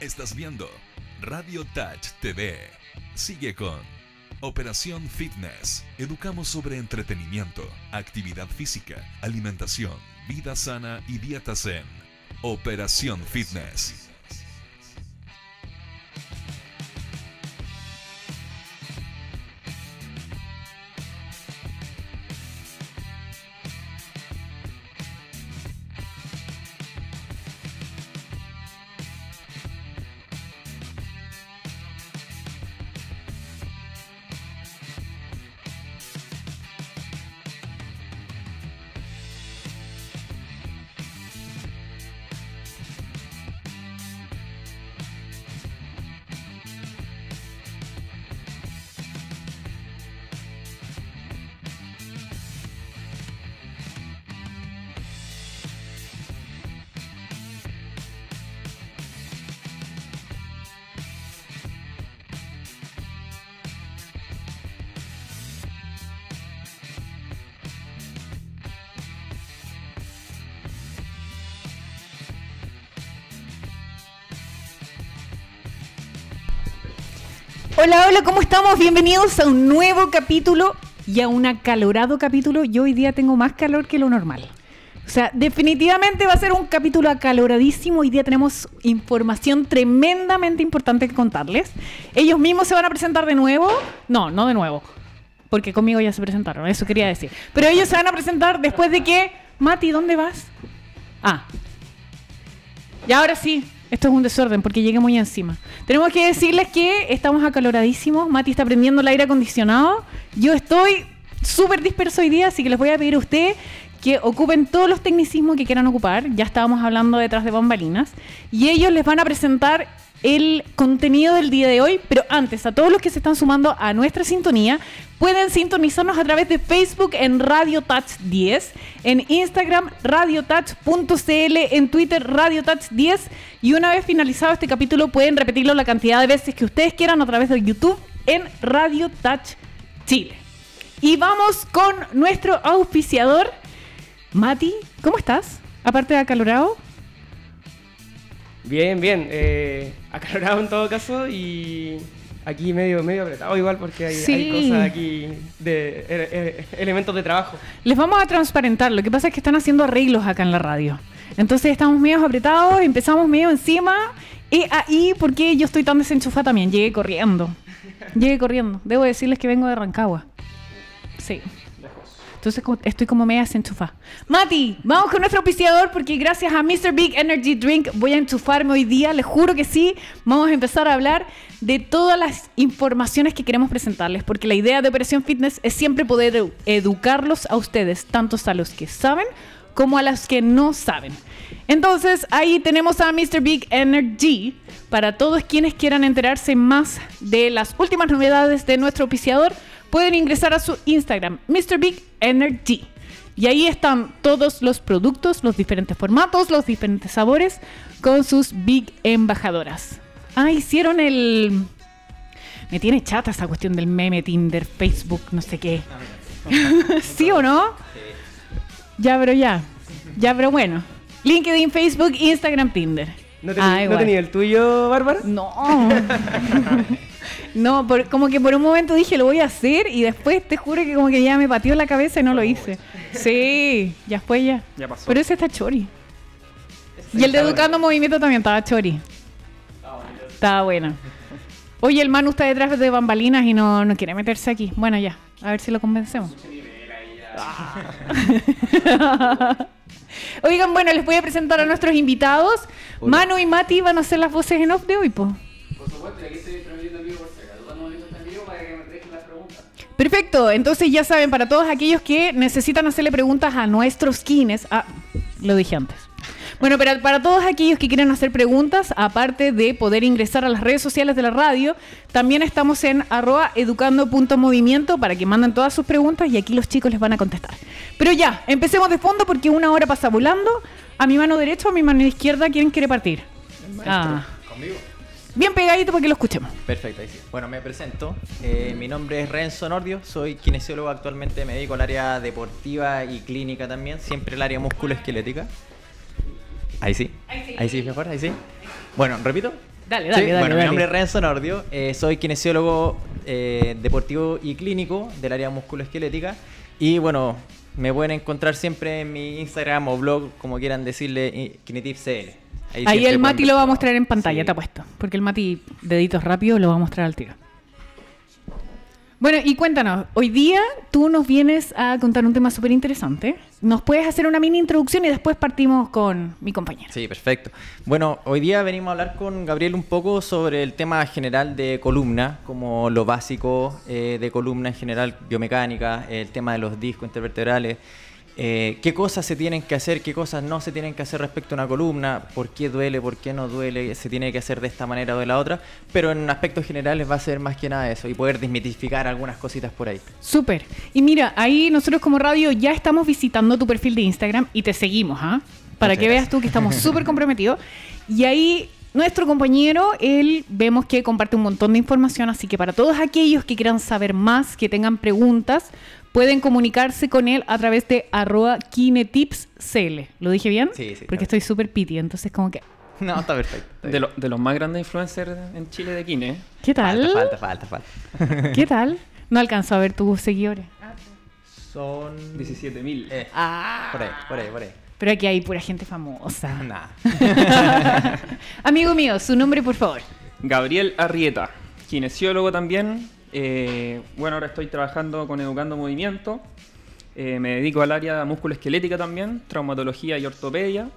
Estás viendo Radio Touch TV. Sigue con Operación Fitness. Educamos sobre entretenimiento, actividad física, alimentación, vida sana y dieta zen. Operación Fitness. Hola, ¿cómo estamos? Bienvenidos a un nuevo capítulo y a un acalorado capítulo. Yo hoy día tengo más calor que lo normal. O sea, definitivamente va a ser un capítulo acaloradísimo. Hoy día tenemos información tremendamente importante que contarles. Ellos mismos se van a presentar de nuevo. No, no de nuevo. Porque conmigo ya se presentaron, eso quería decir. Pero ellos se van a presentar después de que... Mati, ¿dónde vas? Ah. Y ahora sí, esto es un desorden porque llegué muy encima. Tenemos que decirles que estamos acaloradísimos. Mati está prendiendo el aire acondicionado. Yo estoy súper disperso hoy día, así que les voy a pedir a usted que ocupen todos los tecnicismos que quieran ocupar. Ya estábamos hablando detrás de bambalinas. Y ellos les van a presentar el contenido del día de hoy, pero antes, a todos los que se están sumando a nuestra sintonía, pueden sintonizarnos a través de Facebook en Radio Touch 10, en Instagram radiotouch.cl, en Twitter Radio Touch 10 y una vez finalizado este capítulo pueden repetirlo la cantidad de veces que ustedes quieran a través de YouTube en Radio Touch Chile. Y vamos con nuestro auspiciador, Mati, ¿cómo estás? Aparte de acalorado. Bien, bien. Eh, acalorado en todo caso y aquí medio, medio apretado igual porque hay, hay cosas aquí de eh, eh, elementos de trabajo. Les vamos a transparentar. Lo que pasa es que están haciendo arreglos acá en la radio. Entonces estamos medio apretados, empezamos medio encima. Y ahí, porque yo estoy tan desenchufada también? Llegué corriendo. Llegué corriendo. Debo decirles que vengo de Rancagua. Sí. Entonces estoy como media enchufada. Mati, vamos con nuestro auspiciador porque gracias a Mr. Big Energy Drink voy a enchufarme hoy día. Les juro que sí. Vamos a empezar a hablar de todas las informaciones que queremos presentarles porque la idea de Operación Fitness es siempre poder educarlos a ustedes, tanto a los que saben como a los que no saben. Entonces ahí tenemos a Mr. Big Energy para todos quienes quieran enterarse más de las últimas novedades de nuestro auspiciador pueden ingresar a su Instagram, Mr. Big Energy. Y ahí están todos los productos, los diferentes formatos, los diferentes sabores, con sus Big Embajadoras. Ah, hicieron el... Me tiene chata esa cuestión del meme, Tinder, Facebook, no sé qué. ¿Sí o no? Ya, pero ya. Ya, pero bueno. LinkedIn, Facebook, Instagram, Tinder. ¿No tenía, ah, el tuyo, Bárbara? No. No, como que por un momento dije lo voy a hacer y después te juro que como que ya me pateó la cabeza y no lo hice. Sí, ya fue ya. Ya pasó. Pero ese está chori. y el de Educando Movimiento también estaba chori. Estaba bueno. Oye, el Manu está detrás de bambalinas y no, no quiere meterse aquí. Bueno, ya. A ver si lo convencemos. Oigan, bueno, les voy a presentar a nuestros invitados. Manu y Mati van a ser las voces en off de hoy, pues. Por supuesto, aquí estoy Perfecto, entonces ya saben, para todos aquellos que necesitan hacerle preguntas a nuestros kines, ah, lo dije antes. Bueno, pero para todos aquellos que quieren hacer preguntas, aparte de poder ingresar a las redes sociales de la radio, también estamos en arroba educando.movimiento para que manden todas sus preguntas y aquí los chicos les van a contestar. Pero ya, empecemos de fondo porque una hora pasa volando. A mi mano derecha o a mi mano izquierda, ¿quién quiere partir? Ah. Conmigo bien pegadito para que lo escuchemos. Perfecto, ahí sí. Bueno, me presento. Eh, mi nombre es Renzo Nordio, soy kinesiólogo actualmente, me dedico al área deportiva y clínica también, siempre el área musculoesquelética. Ahí sí. Ahí sí. Ahí sí, mejor, ahí sí. Bueno, repito. Dale, dale, Sí, dale. bueno, dale. mi nombre es Renzo Nordio, eh, soy kinesiólogo eh, deportivo y clínico del área musculoesquelética y bueno, me pueden encontrar siempre en mi Instagram o blog, como quieran decirle, eh, KinetiPCL. Ahí el Mati lo va a mostrar en pantalla, Sí. te apuesto. Porque el Mati, deditos rápidos, lo va a mostrar al tiro. Bueno, y cuéntanos, hoy día tú nos vienes a contar un tema súper interesante. ¿Nos puedes hacer una mini introducción y después partimos con mi compañero? Sí, perfecto. Bueno, hoy día venimos a hablar con Gabriel un poco sobre el tema general de columna, como lo básico eh, de columna en general, biomecánica, el tema de los discos intervertebrales, eh, qué cosas se tienen que hacer, qué cosas no se tienen que hacer respecto a una columna, por qué duele, por qué no duele, se tiene que hacer de esta manera o de la otra, pero en aspectos generales va a ser más que nada eso y poder desmitificar algunas cositas por ahí. Súper. Y mira, ahí nosotros como radio ya estamos visitando tu perfil de Instagram y te seguimos, ¿ah? Para Muchas que veas tú que estamos súper comprometidos. Y ahí nuestro compañero, él vemos que comparte un montón de información, así que para todos aquellos que quieran saber más, que tengan preguntas, pueden comunicarse con él a través de arroba kinetipscl. ¿Lo dije bien? Sí, sí, Porque estoy súper piti, entonces como que... No, está perfecto. está De, lo- de los más grandes influencers en Chile de Kine. ¿Qué tal? Falta, falta, falta, falta. ¿Qué tal? No alcanzó a ver tus seguidores. Son... 17.000. Eh, Ah. por ahí, por ahí, por ahí. Pero aquí hay pura gente famosa. Nada. Amigo mío, su nombre, por favor. Gabriel Arrieta, kinesiólogo también. Eh, bueno, ahora estoy trabajando con Educando Movimiento. Eh, me dedico al área musculoesquelética también, traumatología y ortopedia.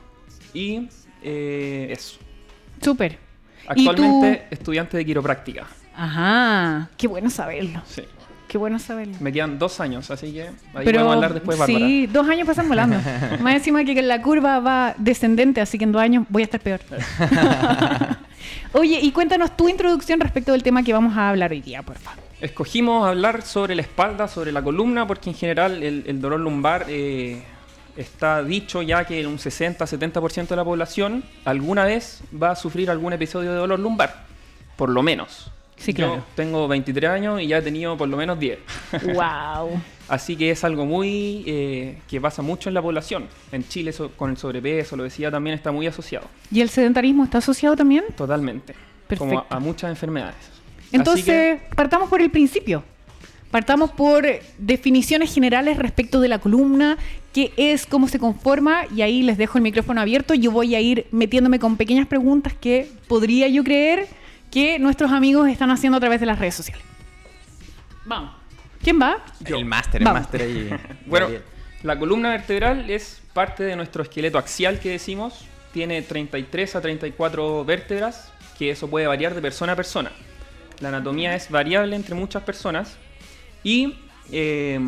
Y eh, eso. Súper. ¿Y Actualmente estudiante de quiropráctica. Ajá, qué bueno saberlo. Sí. Qué bueno saberlo. Me quedan dos años, así que ahí podemos hablar después, Bárbara. sí, dos años pasan volando. Más encima que la curva va descendente, así que en dos años voy a estar peor. Oye, y cuéntanos tu introducción respecto del tema que vamos a hablar hoy día, por favor. Escogimos hablar sobre la espalda, sobre la columna, porque en general el, el dolor lumbar eh, está dicho ya que un 60-70% de la población alguna vez va a sufrir algún episodio de dolor lumbar, por lo menos. Sí, claro. Yo tengo 23 años y ya he tenido por lo menos 10. wow. Así que es algo muy eh, que pasa mucho en la población. En Chile so- con el sobrepeso, lo decía, también está muy asociado. ¿Y el sedentarismo está asociado también? Totalmente. Como Perfecto. a, a muchas enfermedades. Entonces, que- partamos por el principio. Partamos por definiciones generales respecto de la columna, qué es, cómo se conforma, y ahí les dejo el micrófono abierto. Yo voy a ir metiéndome con pequeñas preguntas que podría yo creer que nuestros amigos están haciendo a través de las redes sociales. Vamos. ¿Quién va? El máster, el Vamos. máster ahí. Bueno, la columna vertebral es parte de nuestro esqueleto axial que decimos. Tiene 33 a 34 vértebras, que eso puede variar de persona a persona. La anatomía es variable entre muchas personas y eh,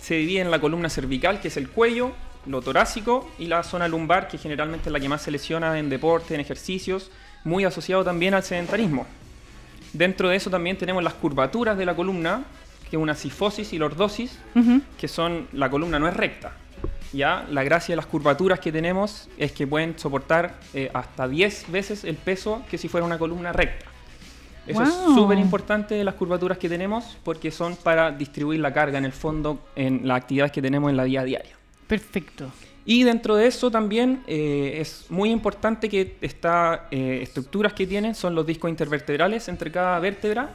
se divide en la columna cervical, que es el cuello, lo torácico y la zona lumbar, que generalmente es la que más se lesiona en deporte, en ejercicios, muy asociado también al sedentarismo. Dentro de eso también tenemos las curvaturas de la columna, que es una sifosis y lordosis, Ujú. que son la columna no es recta. Ya la gracia de las curvaturas que tenemos es que pueden soportar eh, hasta 10 veces el peso que si fuera una columna recta. Eso es Wow. súper importante de las curvaturas que tenemos porque son para distribuir la carga en el fondo en las actividades que tenemos en la vida diaria. Perfecto. Y dentro de eso también eh, es muy importante que estas estructuras que tienen son los discos intervertebrales entre cada vértebra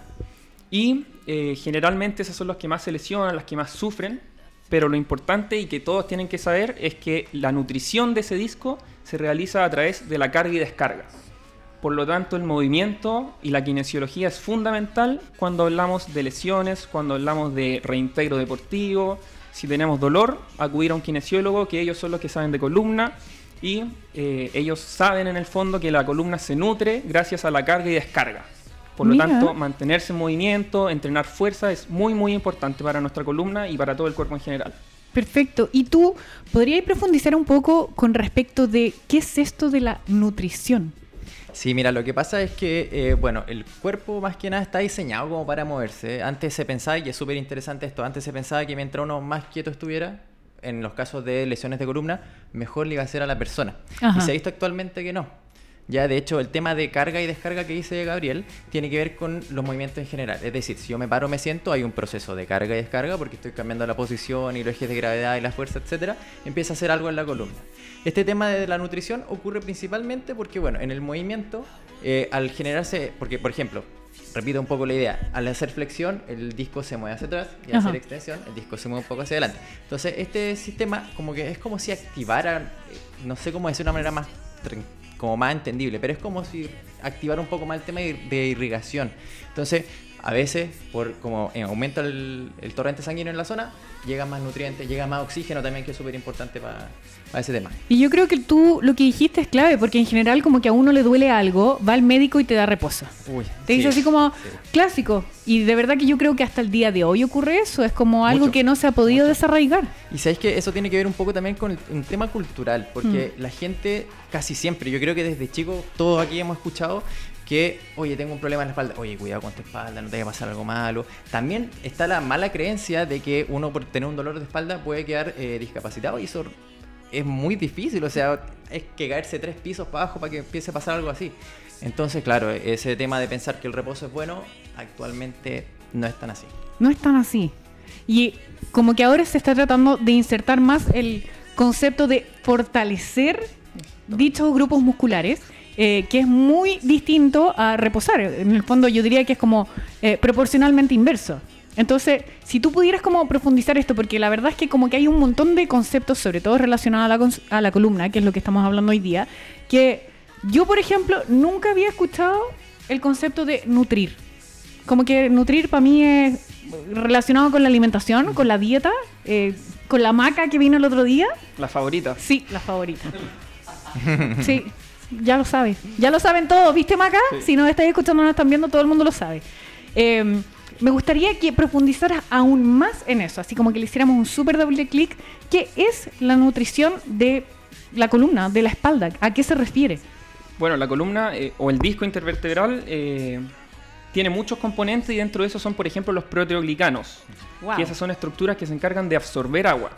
y eh, generalmente esas son las que más se lesionan, las que más sufren, pero lo importante y que todos tienen que saber es que la nutrición de ese disco se realiza a través de la carga y descarga. Por lo tanto, el movimiento y la kinesiología es fundamental cuando hablamos de lesiones, cuando hablamos de reintegro deportivo. Si tenemos dolor, acudir a un kinesiólogo, que ellos son los que saben de columna y eh, ellos saben en el fondo que la columna se nutre gracias a la carga y descarga. Por lo tanto, mantenerse en movimiento, entrenar fuerza es muy muy importante para nuestra columna y para todo el cuerpo en general. Perfecto. ¿Y tú podrías profundizar un poco con respecto de qué es esto de la nutrición? Sí, mira, lo que pasa es que, eh, bueno, el cuerpo más que nada está diseñado como para moverse. Antes se pensaba, y es súper interesante esto, antes se pensaba que mientras uno más quieto estuviera, en los casos de lesiones de columna, mejor le iba a hacer a la persona. Ajá. Y se ha visto actualmente que no. Ya, de hecho, el tema de carga y descarga que dice Gabriel tiene que ver con los movimientos en general. Es decir, si yo me paro, me siento, hay un proceso de carga y descarga porque estoy cambiando la posición y los ejes de gravedad y la fuerza, etcétera. Empieza a hacer algo en la columna. Este tema de la nutrición ocurre principalmente porque, bueno, en el movimiento, eh, al generarse, porque, por ejemplo, repito un poco la idea, al hacer flexión, el disco se mueve hacia atrás y al Ajá. hacer extensión, el disco se mueve un poco hacia adelante. Entonces, este sistema, como que es como si activara, eh, no sé cómo decir de una manera más tran- como más entendible, pero es como si activara un poco más el tema de irrigación. Entonces, a veces, por como eh, aumenta el, el torrente sanguíneo en la zona, llega más nutrientes, llega más oxígeno también, que es súper importante para ese tema. Y yo creo que tú lo que dijiste es clave, porque en general como que a uno le duele algo, va al médico y te da reposo. Uy, Te dice sí, así como sí. clásico. Y de verdad que yo creo que hasta el día de hoy ocurre eso. Es como algo Mucho, que no se ha podido desarraigar. Y sabéis que eso tiene que ver un poco también con el- un tema cultural, porque Mm. la gente casi siempre, yo creo que desde chico todos aquí hemos escuchado que, oye, tengo un problema en la espalda, oye, cuidado con tu espalda, no te vaya a pasar algo malo. También está la mala creencia de que uno por tener un dolor de espalda puede quedar eh, discapacitado y eso es muy difícil, o sea, es que caerse tres pisos para abajo para que empiece a pasar algo así. Entonces, claro, ese tema de pensar que el reposo es bueno, actualmente no es tan así. No es tan así. Y como que ahora se está tratando de insertar más el concepto de fortalecer dichos grupos musculares, eh, que es muy distinto a reposar. En el fondo yo diría que es como eh, proporcionalmente inverso. Entonces, si tú pudieras como profundizar esto, porque la verdad es que como que hay un montón de conceptos, sobre todo relacionados a la, a la columna, que es lo que estamos hablando hoy día, que yo, por ejemplo, nunca había escuchado el concepto de nutrir. Como que nutrir para mí es relacionado con la alimentación, con la dieta, eh, con la maca que vino el otro día. La favorita. Sí, la favorita. Sí, ya lo sabes. Ya lo saben todos, ¿viste, Maca? Sí. Si nos estáis escuchando, nos están viendo, todo el mundo lo sabe. Eh, me gustaría que profundizaras aún más en eso, así como que le hiciéramos un súper doble clic. ¿Qué es la nutrición de la columna, de la espalda? ¿A qué se refiere? Bueno, la columna eh, o el disco intervertebral eh, tiene muchos componentes y dentro de esos son, por ejemplo, los proteoglicanos. Wow. que esas son estructuras que se encargan de absorber agua.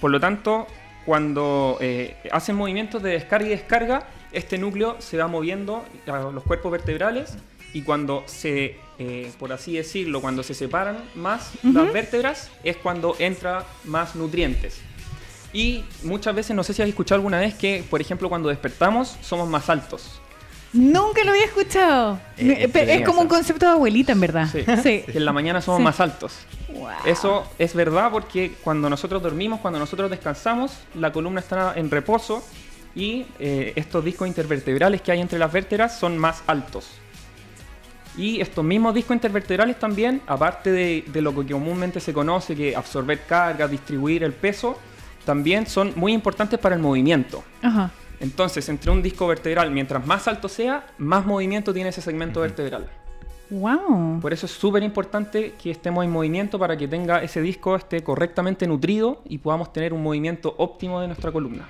Por lo tanto, cuando eh, hacen movimientos de descarga y descarga, este núcleo se va moviendo a los cuerpos vertebrales y cuando se, eh, por así decirlo, cuando se separan más las vértebras, es cuando entra más nutrientes. Y muchas veces, no sé si has escuchado alguna vez que, por ejemplo, cuando despertamos somos más altos. Nunca lo había escuchado. Eh, es como un concepto de abuelita, en verdad. Sí. Sí. En la mañana somos Sí. más altos. Wow. Eso es verdad porque cuando nosotros dormimos, cuando nosotros descansamos, la columna está en reposo y eh, estos discos intervertebrales que hay entre las vértebras son más altos. Y estos mismos discos intervertebrales también, aparte de, de lo que comúnmente se conoce, que absorber carga, distribuir el peso, también son muy importantes para el movimiento. Ajá. Entonces, entre un disco vertebral, mientras más alto sea, más movimiento tiene ese segmento vertebral. Wow. Por eso es súper importante que estemos en movimiento para que tenga ese disco esté correctamente nutrido y podamos tener un movimiento óptimo de nuestra columna.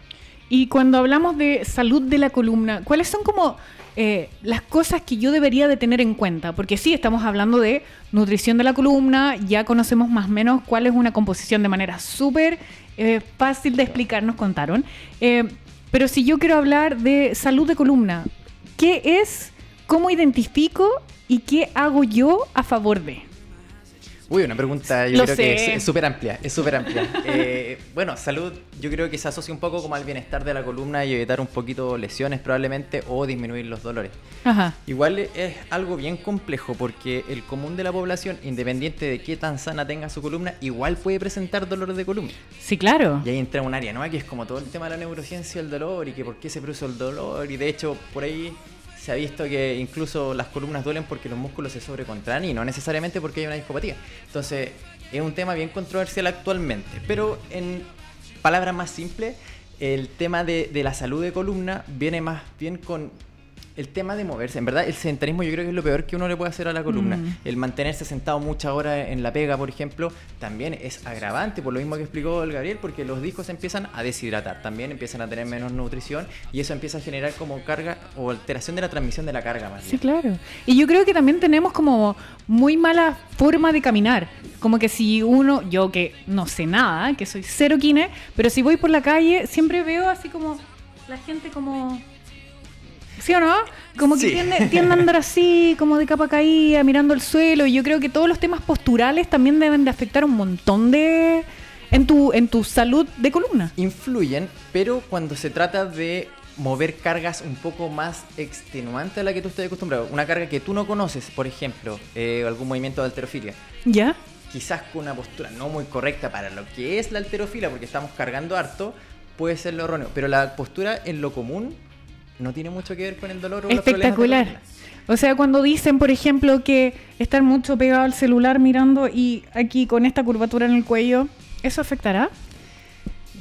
Y cuando hablamos de salud de la columna, ¿cuáles son como eh, las cosas que yo debería de tener en cuenta? Porque sí, estamos hablando de nutrición de la columna, ya conocemos más o menos cuál es una composición de manera súper eh, fácil de explicar, nos contaron. Eh, pero si yo quiero hablar de salud de columna, ¿qué es? ¿Cómo identifico? ¿Y qué hago yo a favor de? Uy, una pregunta yo Lo creo que sé. es- es súper amplia, es súper amplia. Eh, bueno, salud yo creo que se asocia un poco como al bienestar de la columna y evitar un poquito lesiones probablemente o disminuir los dolores. Ajá. Igual es algo bien complejo porque el común de la población, independiente de qué tan sana tenga su columna, igual puede presentar dolores de columna. Sí, claro. Y ahí entra un área nueva que es como todo el tema de la neurociencia del dolor y que por qué se produce el dolor. Y de hecho, por ahí se ha visto que incluso las columnas duelen porque los músculos se sobrecontraen y no necesariamente porque hay una discopatía. Entonces, es un tema bien controversial actualmente. Pero en palabras más simples, el tema de, de la salud de columna viene más bien con el tema de moverse. En verdad, el sedentarismo yo creo que es lo peor que uno le puede hacer a la columna. Mm. El mantenerse sentado muchas horas en la pega, por ejemplo, también es agravante, por lo mismo que explicó el Gabriel, porque los discos empiezan a deshidratar, también empiezan a tener menos nutrición y eso empieza a generar como carga o alteración de la transmisión de la carga más Sí, bien. claro. Y yo creo que también tenemos como muy mala forma de caminar. Como que si uno, yo que no sé nada, que soy cero kine, pero si voy por la calle, siempre veo así como la gente como ¿Sí o no? Como que Sí. tiende, tiende a andar así, como de capa caída, mirando el suelo. Y yo creo que todos los temas posturales también deben de afectar un montón de... En tu, en tu salud de columna. influyen, pero cuando se trata de mover cargas un poco más extenuantes a la que tú estás acostumbrado, una carga que tú no conoces, por ejemplo, eh, algún movimiento de alterofilia, ¿Ya? quizás con una postura no muy correcta para lo que es la alterofilia, porque estamos cargando harto, puede ser lo erróneo, pero la postura en lo común no tiene mucho que ver con el dolor o Espectacular. O sea, cuando dicen, por ejemplo, que estar mucho pegado al celular mirando y aquí con esta curvatura en el cuello, ¿eso afectará?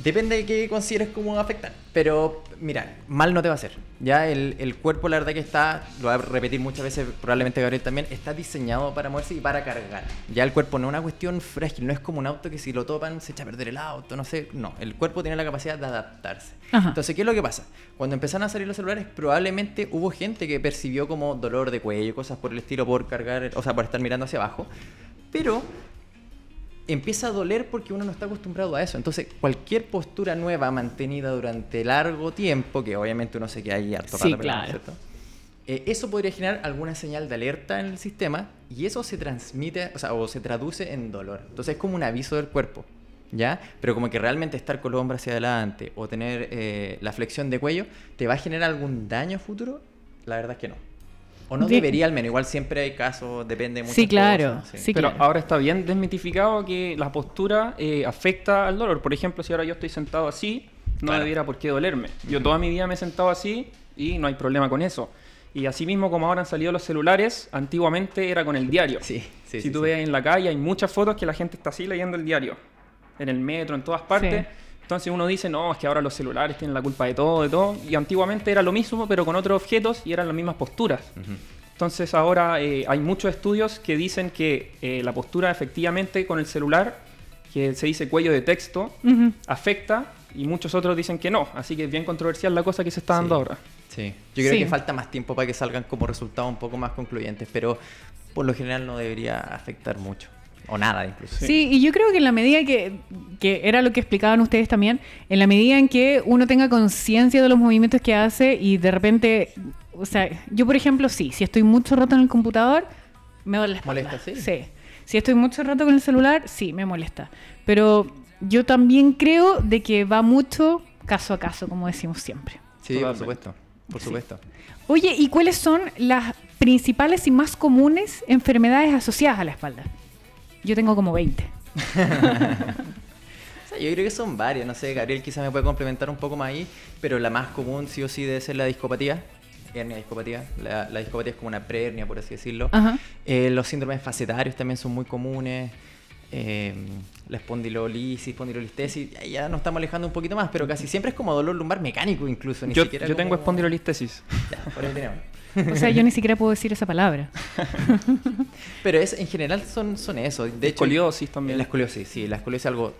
Depende de qué consideres cómo afectar. Pero mira, mal no te va a hacer. Ya el, el cuerpo, la verdad que está, lo voy a repetir muchas veces, probablemente Gabriel también, está diseñado para moverse y para cargar. Ya el cuerpo no es una cuestión frágil, no es como un auto que si lo topan se echa a perder el auto, no sé. No, el cuerpo tiene la capacidad de adaptarse. Ajá. Entonces, ¿qué es lo que pasa? Cuando empezaron a salir los celulares, probablemente hubo gente que percibió como dolor de cuello, cosas por el estilo, por cargar, o sea, por estar mirando hacia abajo. Pero empieza a doler porque uno no está acostumbrado a eso. Entonces, cualquier postura nueva mantenida durante largo tiempo, que obviamente uno se queda ahí harto Sí, rato claro. ¿cierto? Eh, eso podría generar alguna señal de alerta en el sistema y eso se transmite, o sea, o se traduce en dolor. Entonces es como un aviso del cuerpo, ¿ya? Pero como que realmente estar con los hombros hacia adelante o tener eh, la flexión de cuello, ¿te va a generar algún daño futuro? La verdad es que no. O no De- debería al menos, igual siempre hay casos, depende de muchas Sí, claro. cosas, Sí, Pero claro. ahora está bien desmitificado que la postura eh, afecta al dolor. Por ejemplo, si ahora yo estoy sentado así, no Claro. debiera por qué dolerme. Yo toda mi vida me he sentado así y no hay problema con eso. Y así mismo como ahora han salido los celulares, antiguamente era con el diario. Sí, sí, si sí, tú sí. ves en la calle, hay muchas fotos que la gente está así leyendo el diario. En el metro, en todas partes. Entonces uno dice, no, es que ahora los celulares tienen la culpa de todo, de todo. Y antiguamente era lo mismo, pero con otros objetos y eran las mismas posturas. Entonces ahora eh, hay muchos estudios que dicen que eh, la postura efectivamente con el celular, que se dice cuello de texto, afecta y muchos otros dicen que no. Así que es bien controversial la cosa que se está dando Sí. ahora. Sí, yo creo Sí. que falta más tiempo para que salgan como resultados un poco más concluyentes, pero por lo general no debería afectar mucho. O nada incluso. Sí. y yo creo que en la medida que, que era lo que explicaban ustedes también, en la medida en que uno tenga conciencia de los movimientos que hace y de repente, o sea, yo por ejemplo, sí, si estoy mucho rato en el computador, me duele la espalda. ¿Molesta, sí? Sí. Si estoy mucho rato con el celular, sí, me molesta. Pero yo también creo de que va mucho caso a caso, como decimos siempre. Sí, por supuesto. Por Sí. supuesto. Oye, ¿y cuáles son las principales y más comunes enfermedades asociadas a la espalda? Yo tengo como 20. O sea, yo creo que son varias, no sé, Gabriel quizás me puede complementar un poco más ahí, pero la más común sí o sí debe ser la discopatía, hernia discopatía. La, la discopatía es como una prehernia, por así decirlo. Eh, los síndromes facetarios también son muy comunes. eh, la espondilolisis, espondilolistesis, ya nos estamos alejando un poquito más, pero casi siempre es como dolor lumbar mecánico incluso. Ni Yo, siquiera yo tengo espondilolistesis. Ya, por ahí tenemos. O sea, yo ni siquiera puedo decir esa palabra. Pero es, en general son, son eso. De hecho, Escoliosis también. La escoliosis, sí. La escoliosis es algo...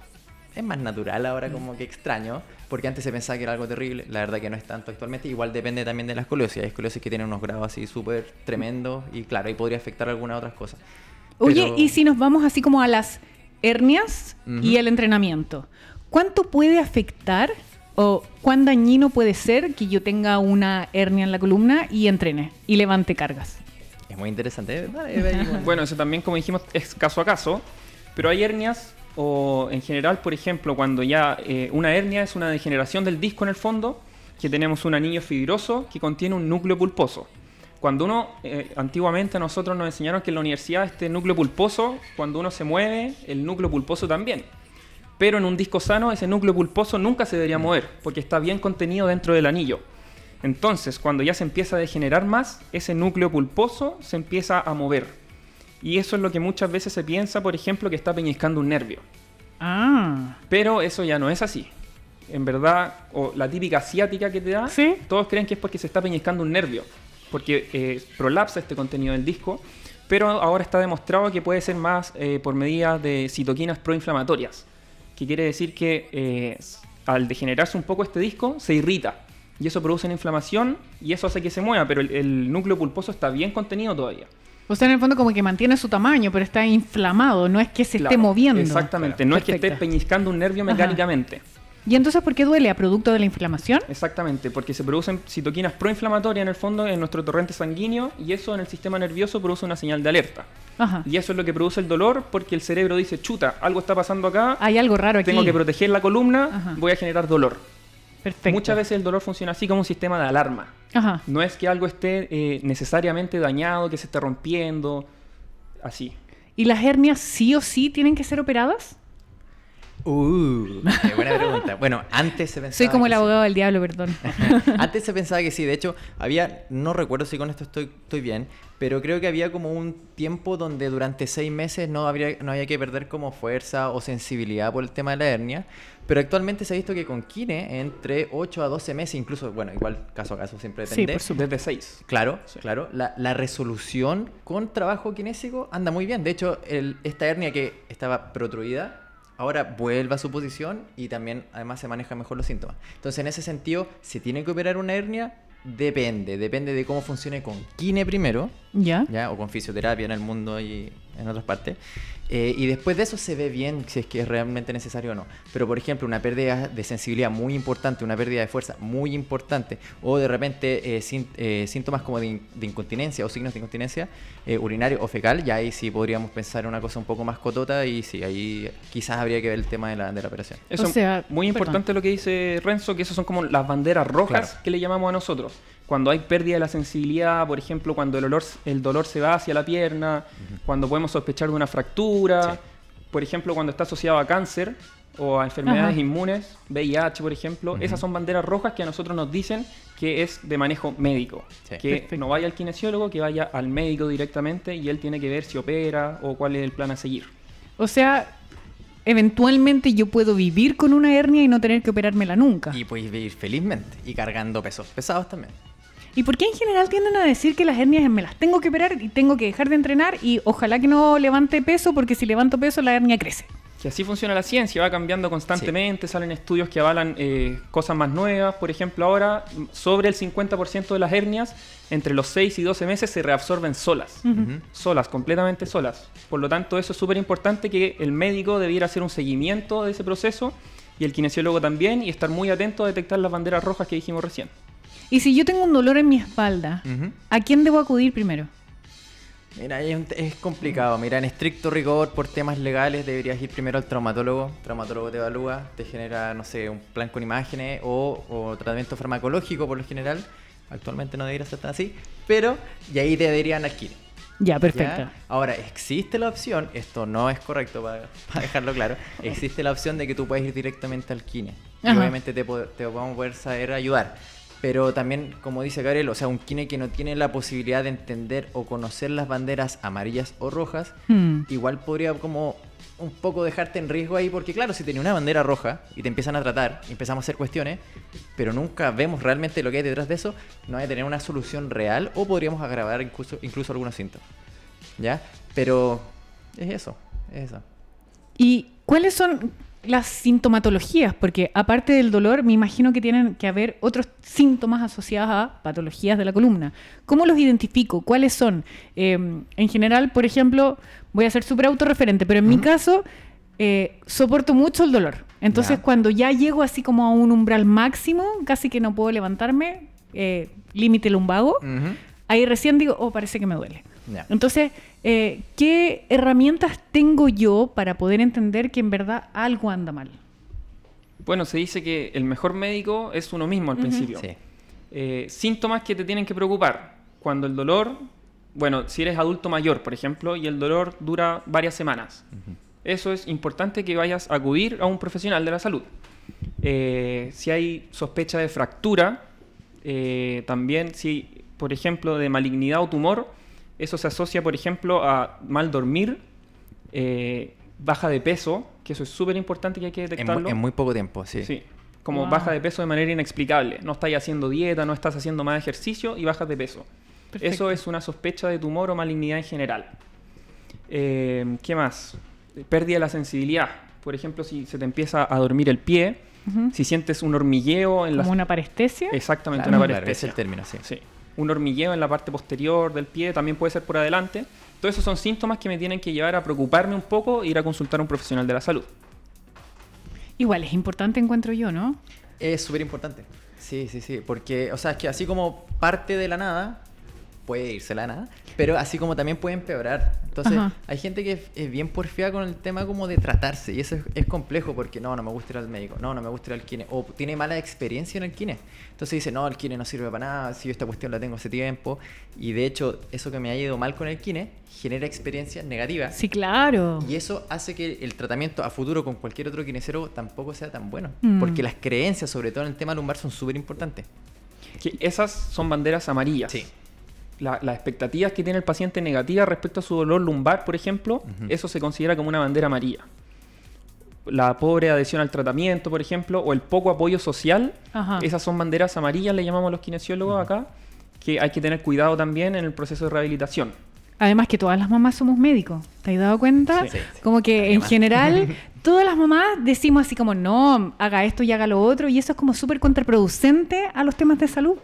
Es más natural ahora, como que extraño. Porque antes se pensaba que era algo terrible. La verdad que no es tanto actualmente. Igual depende también de la escoliosis. Hay escoliosis que tienen unos grados así súper tremendos. Y claro, ahí podría afectar algunas otras cosas. Oye, Pero- y si nos vamos así como a las hernias y el entrenamiento, ¿cuánto puede afectar o cuán dañino puede ser que yo tenga una hernia en la columna y entrene y levante cargas? Es muy interesante, ¿eh? Bueno, eso también, como dijimos, es caso a caso. Pero hay hernias, o en general, por ejemplo, cuando ya eh, una hernia es una degeneración del disco en el fondo, que tenemos un anillo fibroso que contiene un núcleo pulposo. Cuando uno, eh, antiguamente a nosotros nos enseñaron que en la universidad este núcleo pulposo, cuando uno se mueve, el núcleo pulposo también. Pero en un disco sano, ese núcleo pulposo nunca se debería mover, porque está bien contenido dentro del anillo. Entonces, cuando ya se empieza a degenerar más, ese núcleo pulposo se empieza a mover. Y eso es lo que muchas veces se piensa, por ejemplo, que está peñiscando un nervio. Ah, Pero eso ya no es así. En verdad, o la típica asiática que te da, Sí. todos creen que es porque se está peñiscando un nervio, porque eh, prolapsa este contenido del disco, pero ahora está demostrado que puede ser más eh, por medidas de citoquinas proinflamatorias, que quiere decir que eh, al degenerarse un poco este disco, se irrita, y eso produce una inflamación, y eso hace que se mueva, pero el, el núcleo pulposo está bien contenido todavía. o sea, en el fondo como que mantiene su tamaño, pero está inflamado, no es que se esté moviendo. Exactamente, Claro. no es que esté peñiscando un nervio Ajá. ¿Y entonces por qué duele? ¿A producto de la inflamación? Exactamente, porque se producen citoquinas proinflamatorias en el fondo en nuestro torrente sanguíneo y eso en el sistema nervioso produce una señal de alerta. Ajá. Y eso es lo que produce el dolor porque el cerebro dice, chuta, algo está pasando acá, Hay algo raro aquí. tengo que proteger la columna, Ajá. voy a generar dolor. Perfecto. Muchas veces el dolor funciona así como un sistema de alarma. Ajá. No es que algo esté eh, necesariamente dañado, que se esté rompiendo, así. ¿Y las hernias sí o sí tienen que ser operadas? Uh, qué buena pregunta. Bueno, antes se pensaba. Soy como que el sí. abogado del diablo, perdón. Antes se pensaba que sí, de hecho, había, no recuerdo si con esto estoy, estoy bien, pero creo que había como un tiempo donde durante seis meses no, habría, no había que perder como fuerza o sensibilidad por el tema de la hernia, pero actualmente se ha visto que con kine entre 8 a 12 meses, incluso, bueno, igual caso a caso siempre Sí, depende. por supuesto. Desde 6. Claro, Sí. claro. La, la resolución con trabajo kinésico anda muy bien. De hecho, el- esta hernia que estaba protruida, ahora vuelve a su posición y también además se manejan mejor los síntomas. Entonces, en ese sentido, si tiene que operar una hernia, depende. Depende de cómo funcione con kine primero, ¿Ya? ¿ya? o con fisioterapia en el mundo y en otras partes. Eh, y después de eso se ve bien si es que es realmente necesario o no. Pero, por ejemplo, una pérdida de sensibilidad muy importante, una pérdida de fuerza muy importante, o de repente eh, sin- eh, síntomas como de, in- de incontinencia o signos de incontinencia eh, urinario o fecal, ya ahí sí podríamos pensar en una cosa un poco más cotota y sí, ahí quizás habría que ver el tema de la, de la operación. Eso O sea, muy perdón. importante lo que dice Renzo, que esas son como las banderas rojas Claro. que le llamamos a nosotros. Cuando hay pérdida de la sensibilidad, por ejemplo, cuando el, olor, el dolor se va hacia la pierna, cuando podemos sospechar de una fractura, Sí. por ejemplo, cuando está asociado a cáncer o a enfermedades Ajá. inmunes, VIH, por ejemplo, esas son banderas rojas que a nosotros nos dicen que es de manejo médico. Sí. Que Perfecto. no vaya al kinesiólogo, que vaya al médico directamente y él tiene que ver si opera o cuál es el plan a seguir. O sea, eventualmente yo puedo vivir con una hernia y no tener que operármela nunca. Y podéis vivir felizmente y cargando pesos pesados también. ¿Y por qué en general tienden a decir que las hernias me las tengo que operar y tengo que dejar de entrenar y ojalá que no levante peso porque si levanto peso la hernia crece? Que así funciona la ciencia, va cambiando constantemente, salen estudios que avalan eh, cosas más nuevas. Por ejemplo, ahora sobre el 50% de las hernias entre los 6 y 12 meses se reabsorben solas. Solas, completamente solas. Por lo tanto, eso es súper importante que el médico debiera hacer un seguimiento de ese proceso y el kinesiólogo también y estar muy atento a detectar las banderas rojas que dijimos recién. Y si yo tengo un dolor en mi espalda. ¿a quién debo acudir primero? Mira, es, complicado. Mira, en estricto rigor, por temas legales, deberías ir primero al traumatólogo. El traumatólogo te evalúa, te genera, no sé, un plan con imágenes o, o tratamiento farmacológico por lo general. Actualmente no debería ser tan así, pero y ahí te deberían al kine. Ya, ¿ya? perfecto. Ahora, existe la opción, esto no es correcto para, para dejarlo claro, existe la opción de que tú puedes ir directamente al kine. Y obviamente te, te vamos a poder saber ayudar. Pero también, como dice Gabriel, o sea, un kine que no tiene la posibilidad de entender o conocer las banderas amarillas o rojas, Hmm. igual podría como un poco dejarte en riesgo ahí, porque claro, si tenía una bandera roja y te empiezan a tratar, y empezamos a hacer cuestiones, pero nunca vemos realmente lo que hay detrás de eso, no hay a tener una solución real o podríamos agravar incluso, incluso algunos síntomas. ¿Ya? Pero es eso, es eso. ¿Y cuáles son las sintomatologías? Porque aparte del dolor, me imagino que tienen que haber otros síntomas asociados a patologías de la columna. ¿Cómo los identifico? ¿Cuáles son? Eh, en general, por ejemplo, voy a ser súper autorreferente, pero en mi caso, eh, soporto mucho el dolor. Entonces, cuando ya llego así como a un umbral máximo, casi que no puedo levantarme, eh, límite lumbago, Ujú. ahí recién digo, oh, parece que me duele. Entonces, eh, ¿qué herramientas tengo yo para poder entender que en verdad algo anda mal? Bueno, se dice que el mejor médico es uno mismo al principio. Sí. Eh, síntomas que te tienen que preocupar. Cuando el dolor, bueno, si eres adulto mayor, por ejemplo, y el dolor dura varias semanas. Eso es importante que vayas a acudir a un profesional de la salud. Eh, si hay sospecha de fractura, eh, también si, por ejemplo, de malignidad o tumor, eso se asocia, por ejemplo, a mal dormir, eh, baja de peso, que eso es súper importante que hay que En, detectarlo. en muy poco tiempo, sí. Sí. Como Wow. baja de peso de manera inexplicable. No estás haciendo dieta, no estás haciendo más ejercicio y bajas de peso. Perfecto. Eso es una sospecha de tumor o malignidad en general. Eh, ¿Qué más? Pérdida de la sensibilidad. Por ejemplo, si se te empieza a dormir el pie, si sientes un hormigueo en la... ¿Como una parestesia? Exactamente, Claro, una parestesia. es el término, sí. Sí. Un hormigueo en la parte posterior del pie, también puede ser por adelante. Todos esos son síntomas que me tienen que llevar a preocuparme un poco e ir a consultar a un profesional de la salud. Igual es importante, encuentro yo, ¿no? Es súper importante. Sí, sí, sí. Porque, o sea, es que así como parte de la nada, puede irse la nada, pero así como también puede empeorar. Entonces, Ajá. hay gente que es, bien porfiada con el tema como de tratarse, y eso es, es complejo porque no, no me gusta ir al médico, no, no me gusta ir al kine, o tiene mala experiencia en el kine. Entonces dice, no, el kine no sirve para nada, si yo esta cuestión la tengo hace tiempo, y de hecho, eso que me ha ido mal con el kine genera experiencias negativas. Sí, claro. Y eso hace que el tratamiento a futuro con cualquier otro kinesiólogo tampoco sea tan bueno. Mm. Porque las creencias, sobre todo en el tema lumbar, son súper importantes. Que esas son banderas amarillas. Sí. La- las expectativas que tiene el paciente negativas respecto a su dolor lumbar, por ejemplo, eso se considera como una bandera amarilla. La pobre adhesión al tratamiento, por ejemplo, o el poco apoyo social, Ajá. esas son banderas amarillas, le llamamos los kinesiólogos acá, que hay que tener cuidado también en el proceso de rehabilitación. Además que todas las mamás somos médicos. ¿Te has dado cuenta? Sí, sí, sí. Como que en general todas las mamás decimos así como, no, haga esto y haga lo otro. Y eso es como súper contraproducente a los temas de salud.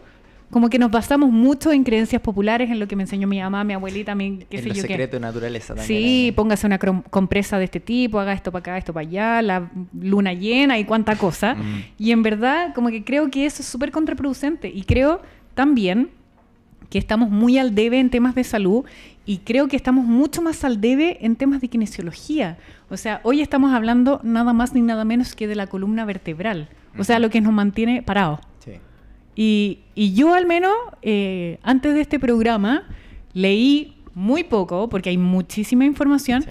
Como que nos basamos mucho en creencias populares, en lo que me enseñó mi mamá, mi abuelita, mi qué en sé yo qué. secretos de naturaleza también. Sí, eh. póngase una compresa de este tipo, haga esto para acá, esto para allá, la luna llena y cuánta cosa. Mm. Y en verdad, como que creo que eso es súper contraproducente. Y creo también que estamos muy al debe en temas de salud y creo que estamos mucho más al debe en temas de kinesiología. O sea, hoy estamos hablando nada más ni nada menos que de la columna vertebral. O sea, lo que nos mantiene parados. Y, y yo al menos, eh, antes de este programa, leí muy poco, porque hay muchísima información, Sí.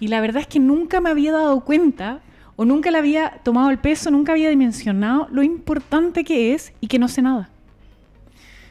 y la verdad es que nunca me había dado cuenta, o nunca le había tomado el peso, nunca había dimensionado lo importante que es y que no sé nada.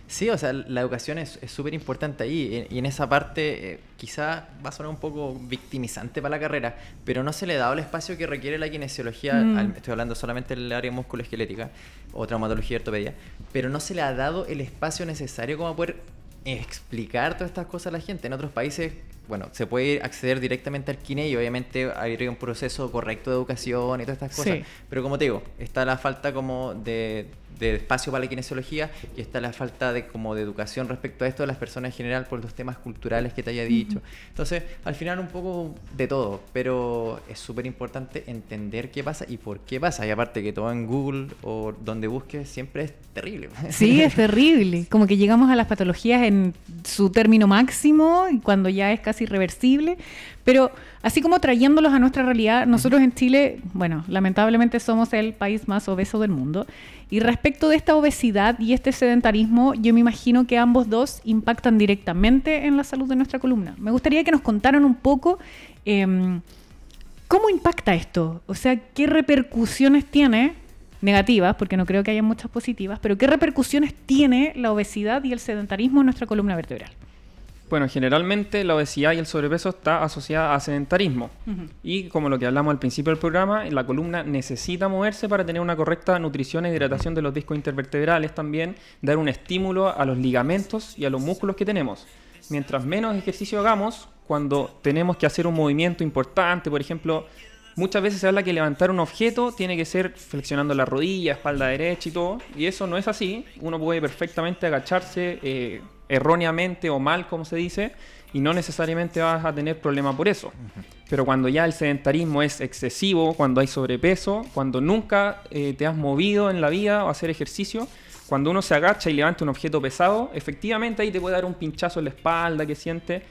Sí, o sea, la educación es súper importante ahí. Y, y en esa parte, eh, quizá va a sonar un poco victimizante para la carrera, pero no se le ha dado el espacio que requiere la kinesiología. Mm. al- estoy hablando solamente del área musculoesquelética o traumatología y ortopedia, pero no se le ha dado el espacio necesario como para poder explicar todas estas cosas a la gente. En otros países, bueno, se puede acceder directamente al kine y obviamente hay un proceso correcto de educación y todas estas cosas. Sí. Pero como te digo, está la falta como de, de espacio para la kinesiología y está la falta de como de educación respecto a esto de las personas en general por los temas culturales que te haya dicho. Entonces, al final un poco de todo, pero es súper importante entender qué pasa y por qué pasa. Y aparte que todo en Google o donde busques siempre es terrible. Sí, es terrible. Como que llegamos a las patologías en su término máximo y cuando ya es casi irreversible. Pero así como trayéndolos a nuestra realidad, nosotros en Chile, bueno, lamentablemente somos el país más obeso del mundo. Y respecto de esta obesidad y este sedentarismo, yo me imagino que ambos dos impactan directamente en la salud de nuestra columna. Me gustaría que nos contaran un poco em, cómo impacta esto. O sea, qué repercusiones tiene negativas, porque no creo que haya muchas positivas, pero qué repercusiones tiene la obesidad y el sedentarismo en nuestra columna vertebral. Bueno, generalmente la obesidad y el sobrepeso está asociada a sedentarismo. Y como lo que hablamos al principio del programa, la columna necesita moverse para tener una correcta nutrición e hidratación de los discos intervertebrales también, dar un estímulo a los ligamentos y a los músculos que tenemos. Mientras menos ejercicio hagamos, cuando tenemos que hacer un movimiento importante, por ejemplo, muchas veces se habla que levantar un objeto tiene que ser flexionando la rodilla, espalda derecha y todo, y eso no es así. Uno puede perfectamente agacharse eh, erróneamente o mal, como se dice, y no necesariamente vas a tener problema por eso. Pero cuando ya el sedentarismo es excesivo, cuando hay sobrepeso, cuando nunca eh, te has movido en la vida o hacer ejercicio, cuando uno se agacha y levanta un objeto pesado, efectivamente ahí te puede dar un pinchazo en la espalda que siente,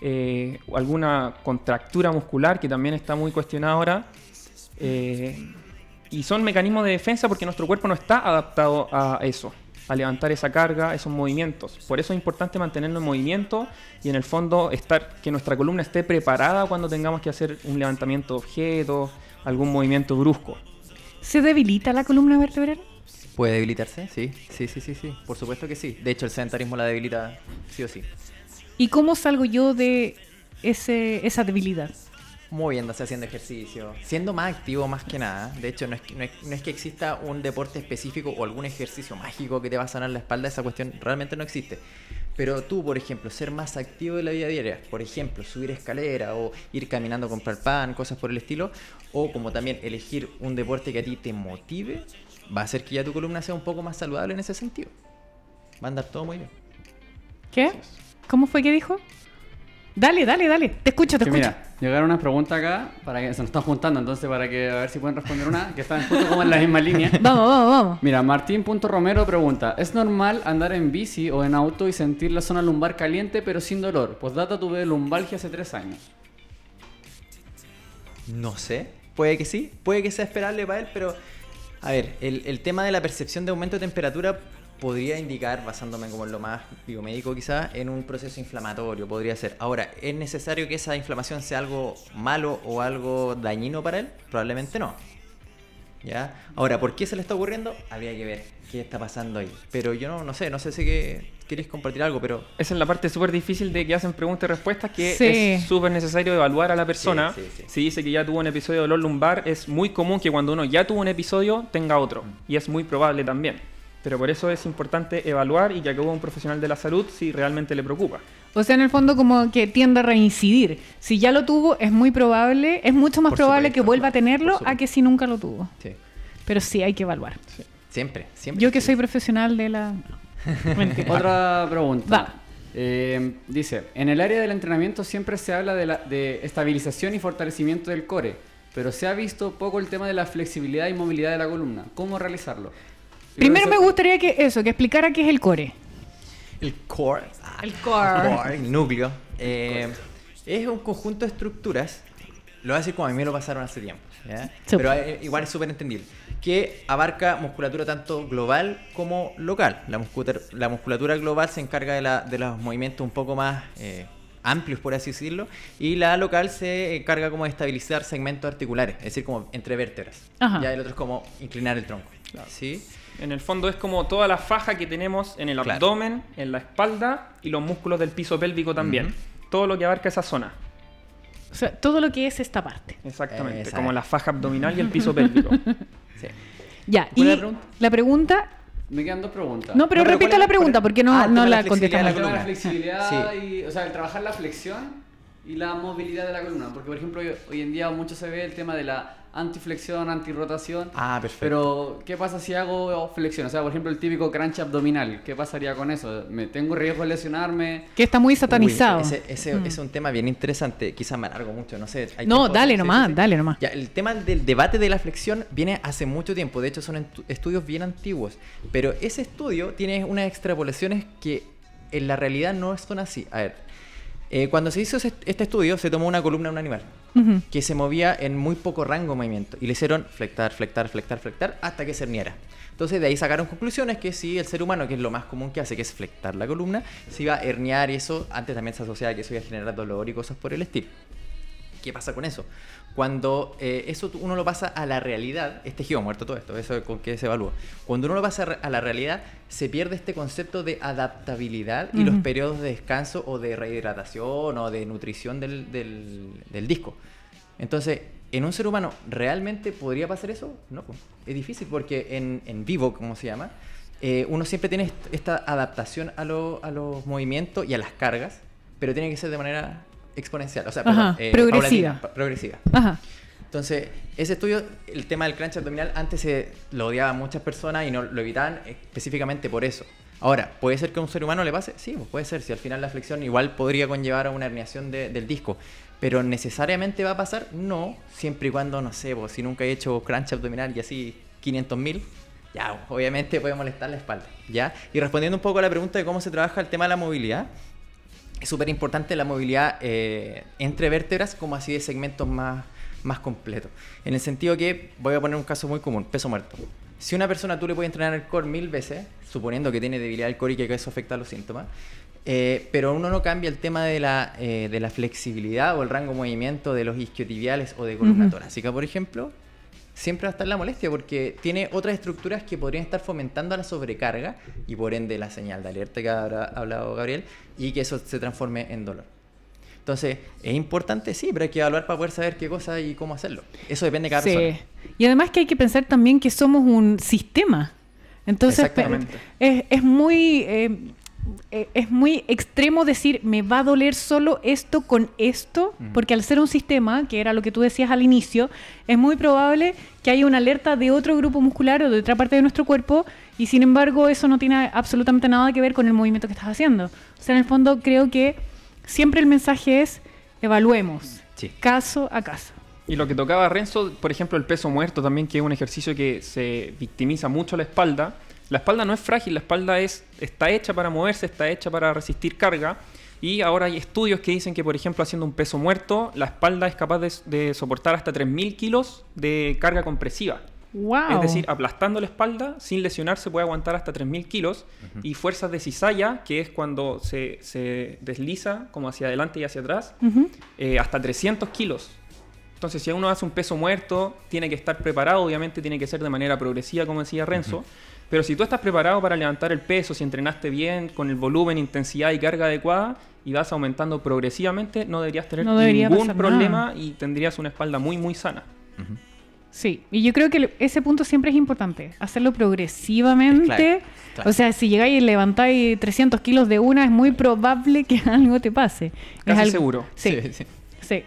eh, alguna contractura muscular que también está muy cuestionada ahora. Eh, y son mecanismos de defensa porque nuestro cuerpo no está adaptado a eso, a levantar esa carga, esos movimientos. Por eso es importante mantenerlo en movimiento y en el fondo estar, que nuestra columna esté preparada cuando tengamos que hacer un levantamiento de objetos, algún movimiento brusco. ¿Se debilita la columna vertebral? ¿Puede debilitarse? Sí, sí, sí, sí, sí. Por supuesto que sí. De hecho, el sedentarismo la debilita sí o sí. ¿Y cómo salgo yo de ese, esa debilidad? Moviéndose, haciendo ejercicio, siendo más activo más que nada. De hecho, no es, que- no, es, no es que exista un deporte específico o algún ejercicio mágico que te va a sanar la espalda, esa cuestión realmente no existe. Pero tú, por ejemplo, ser más activo de la vida diaria, por ejemplo, subir escalera o ir caminando a comprar pan, cosas por el estilo, o como también elegir un deporte que a ti te motive, va a hacer que ya tu columna sea un poco más saludable en ese sentido. Va a andar todo muy bien. ¿Qué? ¿Cómo fue que dijo? Dale, dale, dale. Te escucho, te Que escucho. mira, llegaron unas preguntas acá para que se nos están juntando, entonces para que a ver si pueden responder una, que están justo como en la misma línea. Vamos, vamos, vamos. Mira, Martín.romero pregunta, ¿es normal andar en bici o en auto y sentir la zona lumbar caliente pero sin dolor? Pues data tuve lumbalgia hace tres años. No sé, puede que sí, puede que sea esperable para él, pero a ver, el, el tema de la percepción de aumento de temperatura podría indicar, basándome como en lo más biomédico quizás, en un proceso inflamatorio, podría ser. Ahora, ¿es necesario que esa inflamación sea algo malo o algo dañino para él? Probablemente no. ¿Ya? Ahora, ¿por qué se le está ocurriendo? Habría que ver qué está pasando ahí. Pero yo no, no sé, no sé si que quieres compartir algo, pero... Esa es la parte súper difícil de que hacen preguntas y respuestas, que Sí. es súper necesario evaluar a la persona. Sí, sí, sí. Si dice que ya tuvo un episodio de dolor lumbar, es muy común que cuando uno ya tuvo un episodio tenga otro. Y es muy probable también. Pero por eso es importante evaluar y que acuda un profesional de la salud si realmente le preocupa. O sea, en el fondo como que tiende a reincidir. Si ya lo tuvo, es muy probable, es mucho más Por probable supuesto, que vuelva a tenerlo a que si nunca lo tuvo. Sí. Pero sí hay que evaluar. Siempre, siempre. Yo que sí. soy profesional de la... Otra pregunta. Va. Eh, dice, en el área del entrenamiento siempre se habla de, la, de estabilización y fortalecimiento del core, pero se ha visto poco el tema de la flexibilidad y movilidad de la columna. ¿Cómo realizarlo? Primero me gustaría que eso, que explicara qué es el core. El core. El core. core, el núcleo. eh, es un conjunto de estructuras. Lo voy a decir como a mí me lo pasaron hace tiempo. Pero eh, igual es súper entendible. Que abarca musculatura tanto global como local. La musculatura, la musculatura global se encarga de, la- de los movimientos un poco más eh, amplios, por así decirlo. Y la local se encarga como de estabilizar segmentos articulares, es decir, como entre vértebras. Ajá. Ya el otro es como inclinar el tronco. ¿Sí? En el fondo es como toda la faja que tenemos en el Claro. abdomen, en la espalda y los músculos del piso pélvico también. Todo lo que abarca esa zona. O sea, todo lo que es esta parte. Exactamente. Como la faja abdominal y el piso pélvico. Sí. Ya, y ¿Cuál es la pregunta? la pregunta... Me quedan dos preguntas. No, pero No, pero repita ¿cuál la pregunta porque no, Ah, no la la contestamos. la columna. flexibilidad y, o sea, el trabajar la flexión y la movilidad de la columna. Porque, por ejemplo, hoy- en día mucho se ve el tema de la antiflexión, antirrotación. Ah, perfecto. Pero, ¿qué pasa si hago flexión? O sea, por ejemplo, el típico crunch abdominal. ¿Qué pasaría con eso? ¿Me tengo riesgo de lesionarme? Que está muy satanizado. Uy, ese ese Mm. es un tema bien interesante. Quizás me alargo mucho, no sé. ¿hay No, dale nomás, sí, sí. dale nomás. Ya, el tema del debate de la flexión viene hace mucho tiempo. De hecho, son estudios bien antiguos. Pero ese estudio tiene unas extrapolaciones que en la realidad no son así. A ver, eh, cuando se hizo este estudio, se tomó una columna de un animal que se movía en muy poco rango de movimiento y le hicieron flectar, flectar, flectar, flectar hasta que se herniara. Entonces de ahí sacaron conclusiones que si el ser humano, que es lo más común que hace, que es flectar la columna, se iba a herniar y eso antes también se asociaba que eso iba a generar dolor y cosas por el estilo. ¿Qué pasa con eso? Cuando eh, eso uno lo pasa a la realidad, este tejido muerto todo esto, eso es con qué se evalúa. Cuando uno lo pasa a la realidad, se pierde este concepto de adaptabilidad y los periodos de descanso o de rehidratación o de nutrición del, del- del disco. Entonces, ¿en un ser humano realmente podría pasar eso? No, po. es difícil porque en, en vivo, como se llama, eh, uno siempre tiene est- esta adaptación a, lo- a los movimientos y a las cargas, pero tiene que ser de manera exponencial, o sea, Ajá, perdón, progresiva. paulatina, pa- progresiva. Ajá. Entonces, ese estudio, el tema del crunch abdominal, antes se lo odiaban muchas personas y no lo evitaban específicamente por eso. Ahora, ¿puede ser que a un ser humano le pase? Sí, pues puede ser. Si al final la flexión igual podría conllevar a una herniación de- del disco. Pero necesariamente va a pasar, no, siempre y cuando, no sé, pues, si nunca he hecho crunch abdominal y así 500 mil, ya, obviamente puede molestar la espalda, ¿ya? Y respondiendo un poco a la pregunta de cómo se trabaja el tema de la movilidad, es súper importante la movilidad eh, entre vértebras como así de segmentos más, más completos. En el sentido que, voy a poner un caso muy común, peso muerto. Si una persona tú le puedes entrenar el core mil veces, suponiendo que tiene debilidad del core y que eso afecta a los síntomas, eh, pero uno no cambia el tema de la, eh, de la flexibilidad o el rango de movimiento de los isquiotibiales o de columna torácica, por ejemplo, siempre va a estar la molestia porque tiene otras estructuras que podrían estar fomentando la sobrecarga y por ende la señal de alerta que habrá hablado Gabriel y que eso se transforme en dolor. Entonces, ¿es importante? Sí, pero hay que evaluar para poder saber qué cosa y cómo hacerlo. Eso depende de cada Sí. persona. Y además que hay que pensar también que somos un sistema. Entonces, es, es muy... eh, eh, es muy extremo decir, me va a doler solo esto con esto, porque al ser un sistema, que era lo que tú decías al inicio, es muy probable que haya una alerta de otro grupo muscular o de otra parte de nuestro cuerpo, y sin embargo eso no tiene absolutamente nada que ver con el movimiento que estás haciendo. O sea, en el fondo creo que siempre el mensaje es, evaluemos. Sí. Caso a caso. Y lo que tocaba Renzo, por ejemplo, el peso muerto también, que es un ejercicio que se victimiza mucho la espalda. La espalda no es frágil, la espalda es, está hecha para moverse, está hecha para resistir carga. Y ahora hay estudios que dicen que, por ejemplo, haciendo un peso muerto, la espalda es capaz de, de soportar hasta 3.000 kilos de carga compresiva. ¡Wow! Es decir, aplastando la espalda, sin lesionarse, puede aguantar hasta 3.000 kilos. Y fuerzas de cizalla, que es cuando se, se desliza como hacia adelante y hacia atrás, eh, hasta 300 kilos. Entonces, si uno hace un peso muerto, tiene que estar preparado, obviamente tiene que ser de manera progresiva, como decía Renzo. Pero si tú estás preparado para levantar el peso, si entrenaste bien, con el volumen, intensidad y carga adecuada, y vas aumentando progresivamente, no deberías tener No debería ningún problema nada. y tendrías una espalda muy, muy sana. Sí, y yo creo que ese punto siempre es importante, hacerlo progresivamente. Claro, claro. O sea, si llegáis y levantáis 300 kilos de una, es muy probable que algo te pase. Es Casi algo- seguro. Sí, Sí, sí. sí.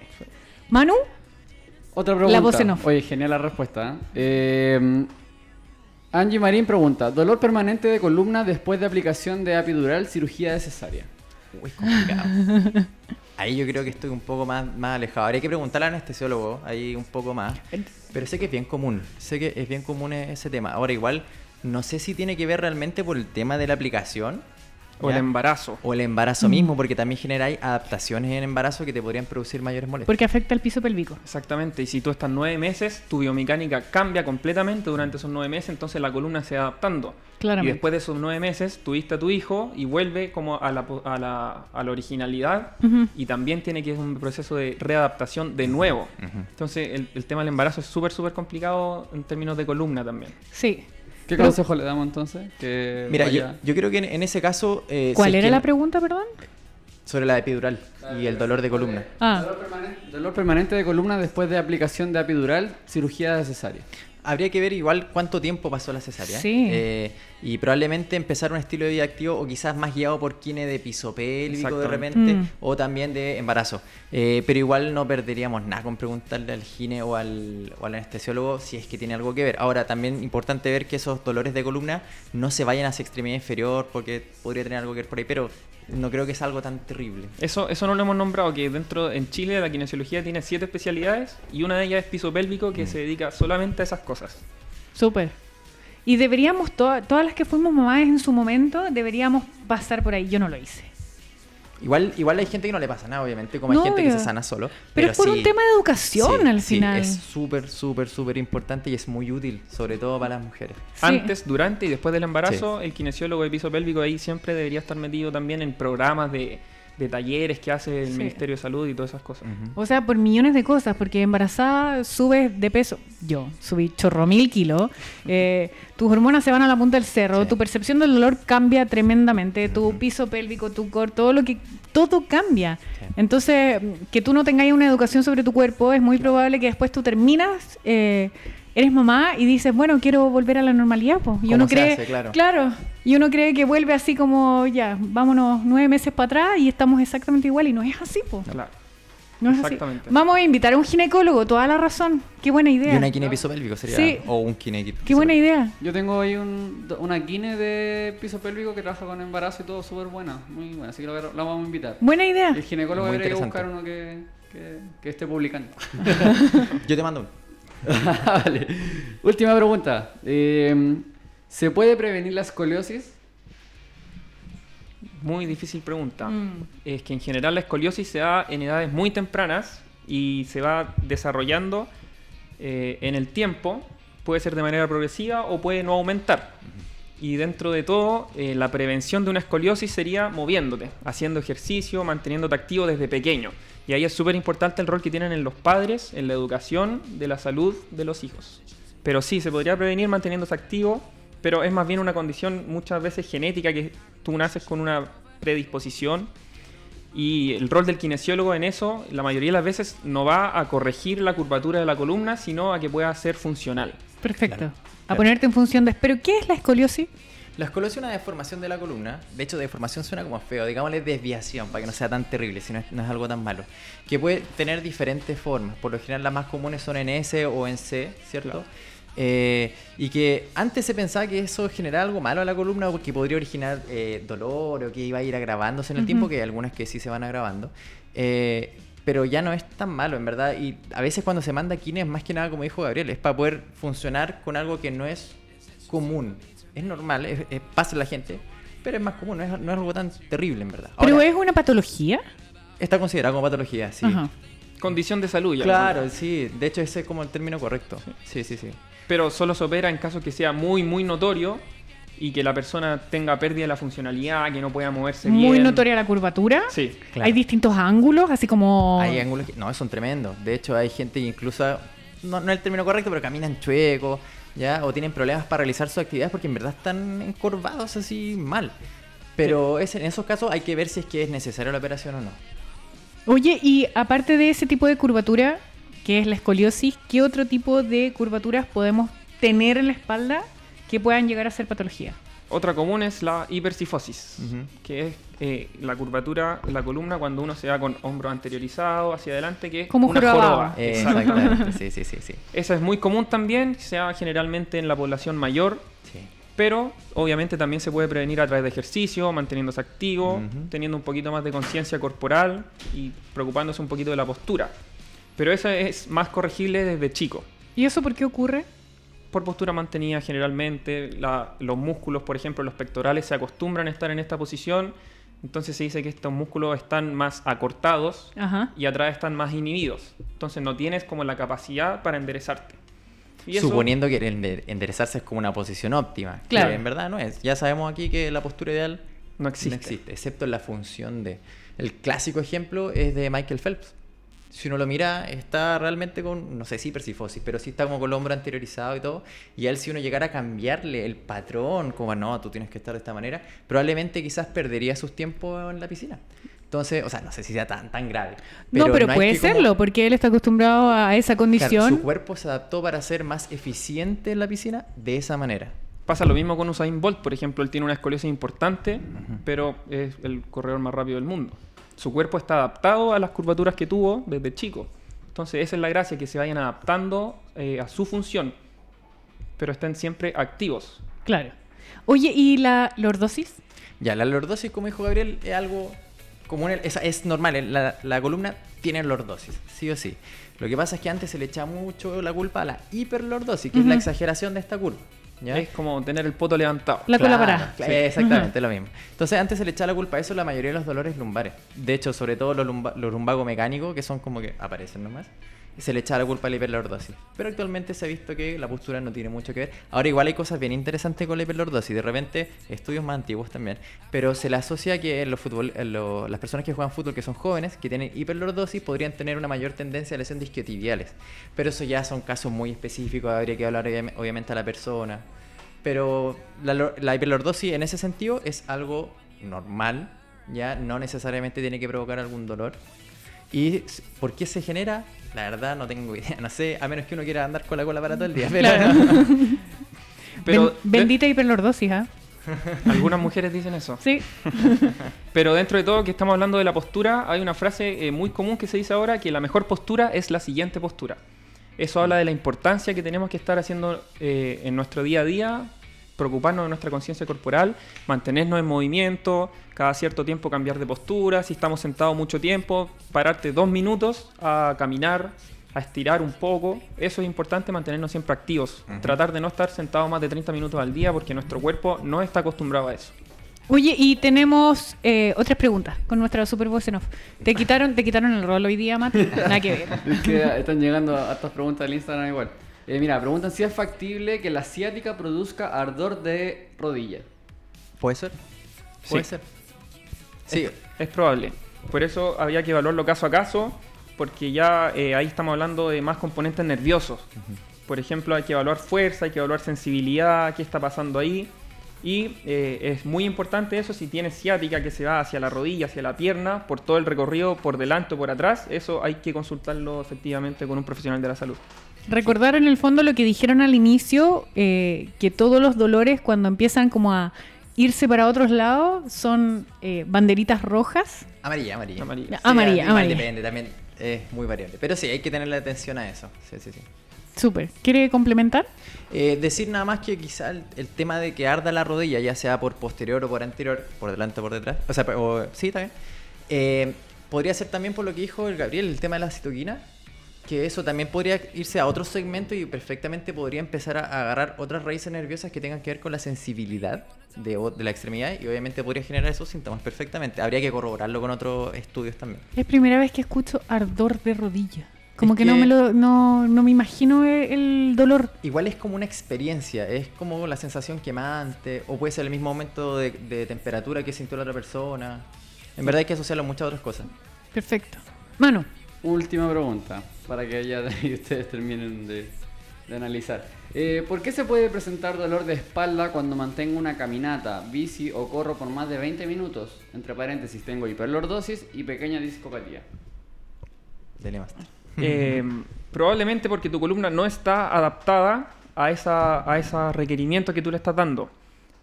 Manu, Otra pregunta. voz en off. Oye, genial la respuesta. ¿eh? Eh, Angie Marín pregunta: ¿Dolor permanente de columna después de aplicación de epidural, cirugía de cesárea? Uy, complicado. Ahí yo creo que estoy un poco más, más alejado. Habría que preguntarle al anestesiólogo ahí un poco más. Pero sé que es bien común. Sé que es bien común e- ese tema. Ahora, igual, no sé si tiene que ver realmente por el tema de la aplicación. O el embarazo. O el embarazo mismo, porque también genera hay adaptaciones en embarazo que te podrían producir mayores molestias. porque afecta el piso pélvico. Exactamente, y si tú estás nueve meses, tu biomecánica cambia completamente durante esos nueve meses, entonces la columna se va adaptando. Claramente. Y después de esos nueve meses, tuviste a tu hijo y vuelve como a la, po- a la, a la originalidad y también tiene que ir un proceso de readaptación de nuevo. Entonces el, el tema del embarazo es súper, súper complicado en términos de columna también. Sí. ¿Qué Pero- consejo le damos entonces? Que Mira, yo, vaya- yo creo que en, en ese caso... eh, ¿Cuál si era que- la pregunta, perdón? Sobre la epidural y el dolor de columna. Ah. Dolor permanente, dolor permanente de columna después de aplicación de epidural, cirugía de cesárea. Habría que ver igual cuánto tiempo pasó la cesárea. Sí. Eh, y probablemente empezar un estilo de vida activo o quizás más guiado por kine de piso pélvico de repente Mm. o también de embarazo. Eh, pero igual no perderíamos nada con preguntarle al gine o al, o al anestesiólogo si es que tiene algo que ver. Ahora, también importante ver que esos dolores de columna no se vayan hacia extremidad inferior porque podría tener algo que ver por ahí, pero no creo que es algo tan terrible. Eso, eso no lo hemos nombrado, que dentro en Chile la kinesiología tiene siete especialidades y una de ellas es piso pélvico que se dedica solamente a esas cosas. Súper. Y deberíamos, to- todas las que fuimos mamás en su momento, deberíamos pasar por ahí. Yo no lo hice. Igual, igual hay gente que no le pasa nada, obviamente, como hay gente que se sana solo. Pero, es por sí- un tema de educación sí, al sí, final. es súper, súper, súper importante y es muy útil, sobre todo para las mujeres. Sí. Antes, durante y después del embarazo, el kinesiólogo de piso pélvico ahí siempre debería estar metido también en programas de, de talleres que hace el Sí. Ministerio de Salud y todas esas cosas. O sea, por millones de cosas, porque embarazada subes de peso. Yo subí chorro mil kilos. eh, tus hormonas se van a la punta del cerro. Sí. Tu percepción del dolor cambia tremendamente. Tu piso pélvico, tu core, todo lo que. Todo cambia. Sí. Entonces, que tú no tengas una educación sobre tu cuerpo, es muy probable que después tú terminas. eh, Eres mamá y dices, bueno, quiero volver a la normalidad. po. Y uno se cree, hace, claro. claro, y uno cree que vuelve así como, ya, vámonos nueve meses para atrás y estamos exactamente igual. Y no es así, po. Claro. No es así. Exactamente. Vamos a invitar a un ginecólogo, toda la razón. Qué buena idea. Y una kine piso pélvico sería. Sí. O un kine piso Qué buena pélvico. idea. Yo tengo ahí un, una kine de piso pélvico que trabaja con embarazo y todo súper buena. Muy buena, así que la, la vamos a invitar. Buena idea. El ginecólogo debería buscar uno que, que, que esté publicando. Yo te mando uno. vale. Última pregunta. Eh, ¿Se puede prevenir la escoliosis? Muy difícil pregunta. Mm. Es que en general la escoliosis se da en edades muy tempranas y se va desarrollando eh, en el tiempo. Puede ser de manera progresiva o puede no aumentar. Y dentro de todo, eh, la prevención de una escoliosis sería moviéndote, haciendo ejercicio, manteniéndote activo desde pequeño. Y ahí es súper importante el rol que tienen en los padres, en la educación de la salud de los hijos. Pero sí, se podría prevenir manteniéndose activo, pero es más bien una condición muchas veces genética que tú naces con una predisposición y el rol del kinesiólogo en eso, la mayoría de las veces no va a corregir la curvatura de la columna, sino a que pueda ser funcional. Perfecto. Claro, A ponerte en función de... ¿Pero qué es la escoliosis? La escoliosis es una deformación de la columna. De hecho, deformación suena como feo. Digámosle desviación para que no sea tan terrible, si no es, no es algo tan malo. Que puede tener diferentes formas. Por lo general, las más comunes son en S o en C, ¿cierto? Claro. Eh, y que antes se pensaba que eso generaba algo malo a la columna porque podría originar eh, dolor o que iba a ir agravándose en el tiempo, que hay algunas que sí se van agravando. Eh, pero ya no es tan malo, en verdad. Y a veces cuando se manda kines, más que nada, como dijo Gabriel, es para poder funcionar con algo que no es común. Es normal, es, es- pasa en la gente, pero es más común, no es, no es algo tan terrible, en verdad. ¿Pero Ahora, es una patología? está considerado como patología, sí. Ajá. Condición de salud ya. Claro, sí. De hecho, ese es como el término correcto. Sí, sí, sí. Pero solo se opera en caso que sea muy, muy notorio y que la persona tenga pérdida de la funcionalidad, que no pueda moverse bien. Muy notoria la curvatura. Sí. Claro. Hay distintos ángulos, así como... Hay ángulos que no, son tremendos. De hecho, hay gente que incluso, no, no es el término correcto, pero caminan chuecos, ¿ya? O tienen problemas para realizar sus actividades porque en verdad están encorvados así mal. Pero es- en esos casos hay que ver si es que es necesaria la operación o no. Oye, y aparte de ese tipo de curvatura, que es la escoliosis, ¿qué otro tipo de curvaturas podemos tener en la espalda que puedan llegar a ser patología? Otra común es la hipercifosis, que es eh, la curvatura de la columna cuando uno se va con hombro anteriorizado hacia adelante, que es Como una joroba. Eh, exactamente, sí, sí, sí, sí. Esa es muy común también, se da generalmente en la población mayor, Sí. pero obviamente también se puede prevenir a través de ejercicio, manteniéndose activo, teniendo un poquito más de conciencia corporal y preocupándose un poquito de la postura. Pero eso es más corregible desde chico. ¿Y eso por qué ocurre? Por postura mantenida generalmente, la- los músculos, por ejemplo, los pectorales se acostumbran a estar en esta posición, entonces se dice que estos músculos están más acortados Ajá. y atrás están más inhibidos. Entonces no tienes como la capacidad para enderezarte. Y eso- Suponiendo que el enderezarse es como una posición óptima. que Claro. en verdad no es. Ya sabemos aquí que la postura ideal no existe. No existe, excepto en la función de... El clásico ejemplo es de Michael Phelps. Si uno lo mira, está realmente con, no sé si persifosis, pero sí está como con el hombro anteriorizado y todo. Y a él si uno llegara a cambiarle el patrón, como no, tú tienes que estar de esta manera, probablemente quizás perdería sus tiempos en la piscina. Entonces, o sea, no sé si sea tan, tan grave. no, pero puede como- serlo, porque él está acostumbrado a esa Claro, condición. su cuerpo se adaptó para ser más eficiente en la piscina de esa manera. Pasa lo mismo con Usain Bolt, por ejemplo, él tiene una escoliosis importante, pero es el corredor más rápido del mundo. Su cuerpo está adaptado a las curvaturas que tuvo desde chico. Entonces, esa es la gracia, que se vayan adaptando eh, a su función, pero estén siempre activos. Claro. Oye, ¿y la lordosis? Ya, la lordosis, como dijo Gabriel, es algo común, es, es normal, eh, la, la columna tiene lordosis, sí o sí. Lo que pasa es que antes se le echa mucho la culpa a la hiperlordosis, que es la exageración de esta curva. ¿Ya? Es como tener el poto levantado. La cola Claro, parada. claro, Exactamente, lo mismo. Entonces, antes se le echaba la culpa a eso la mayoría de los dolores lumbares. De hecho, sobre todo los, lumba- los lumbagos mecánicos, que son como que aparecen nomás, se le echaba la culpa a la hiperlordosis. Pero actualmente se ha visto que la postura no tiene mucho que ver. Ahora, igual hay cosas bien interesantes con la hiperlordosis. De repente, estudios más antiguos también. Pero se le asocia que los fútbol, en lo- las personas que juegan fútbol, que son jóvenes, que tienen hiperlordosis, podrían tener una mayor tendencia a lesión de isquiotibiales. Pero eso ya son casos muy específicos, habría que hablar obviam- obviamente a la persona. Pero la, la hiperlordosis en ese sentido es algo normal, ya no necesariamente tiene que provocar algún dolor. ¿Y por qué se genera? La verdad no tengo idea, no sé, a menos que uno quiera andar con la cola para todo el día. Pero Claro. Pero Ben- bendita hiperlordosis, ¿ah? algunas mujeres dicen eso. Sí. Pero dentro de todo que estamos hablando de la postura, hay una frase eh, muy común que se dice ahora que la mejor postura es la siguiente postura. Eso habla de la importancia que tenemos que estar haciendo eh, en nuestro día a día, preocuparnos de nuestra conciencia corporal, mantenernos en movimiento, cada cierto tiempo cambiar de postura, si estamos sentados mucho tiempo, pararte dos minutos a caminar, a estirar un poco. Eso es importante, mantenernos siempre activos. Tratar de no estar sentados más de 30 minutos al día porque nuestro cuerpo no está acostumbrado a eso. Oye, y tenemos eh, otras preguntas con nuestra super voz en off. ¿Te quitaron, ¿Te quitaron el rol hoy día, Matt? Nada que ver. Es que están llegando a estas preguntas del Instagram igual. Eh, mira, preguntan si es factible que la ciática produzca ardor de rodilla. puede ser. Puede Sí. ser. Sí, Es, es probable. Por eso había que evaluarlo caso a caso, porque ya eh, ahí estamos hablando de más componentes nerviosos. Por ejemplo, hay que evaluar fuerza, hay que evaluar sensibilidad, qué está pasando ahí. Y eh, es muy importante eso, si tienes ciática que se va hacia la rodilla, hacia la pierna, por todo el recorrido, por delante o por atrás, eso hay que consultarlo efectivamente con un profesional de la salud. Recordar en el fondo lo que dijeron al inicio, eh, que todos los dolores cuando empiezan como a irse para otros lados son eh, banderitas rojas. amarilla, amarilla. Amarilla. Amarilla, amarilla. Depende, también es muy variable. Pero sí, hay que tenerle atención a eso. Sí, sí, sí. Súper. ¿Quiere complementar? Eh, decir nada más que quizá el, el tema de que arda la rodilla, ya sea por posterior o por anterior, por delante o por detrás, o sea, o- sí, está bien, eh, podría ser también por lo que dijo el Gabriel, el tema de la citoquina, que eso también podría irse a otro segmento y perfectamente podría empezar a agarrar otras raíces nerviosas que tengan que ver con la sensibilidad de, la extremidad y obviamente podría generar esos síntomas perfectamente. Habría que corroborarlo con otros estudios también. Es primera vez que escucho ardor de rodilla. Como Es que, no me lo, no, no me imagino e- el dolor. Igual es como una experiencia, es como la sensación quemante, o puede ser el mismo aumento de, de temperatura que sintió la otra persona. En verdad hay que asociarlo a muchas otras cosas. Perfecto. Mano, Última pregunta, para que ya y ustedes terminen de, de analizar. Eh, ¿Por qué se puede presentar dolor de espalda cuando mantengo una caminata, bici o corro por más de 20 minutos? Entre paréntesis, tengo hiperlordosis y pequeña discopatía. Dele más. Eh, probablemente porque tu columna no está adaptada a esa, a ese requerimiento que tú le estás dando.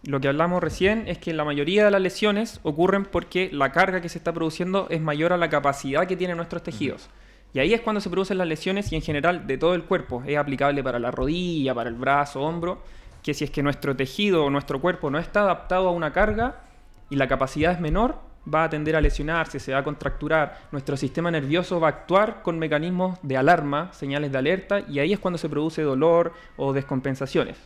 Lo que hablamos recién es que la mayoría de las lesiones ocurren porque la carga que se está produciendo es mayor a la capacidad que tienen nuestros tejidos. Y ahí es cuando se producen las lesiones y en general de todo el cuerpo. Es aplicable para la rodilla, para el brazo, hombro, que si es que nuestro tejido o nuestro cuerpo no está adaptado a una carga y la capacidad es menor, va a tender a lesionarse, se va a contracturar, nuestro sistema nervioso va a actuar con mecanismos de alarma, señales de alerta, y ahí es cuando se produce dolor o descompensaciones.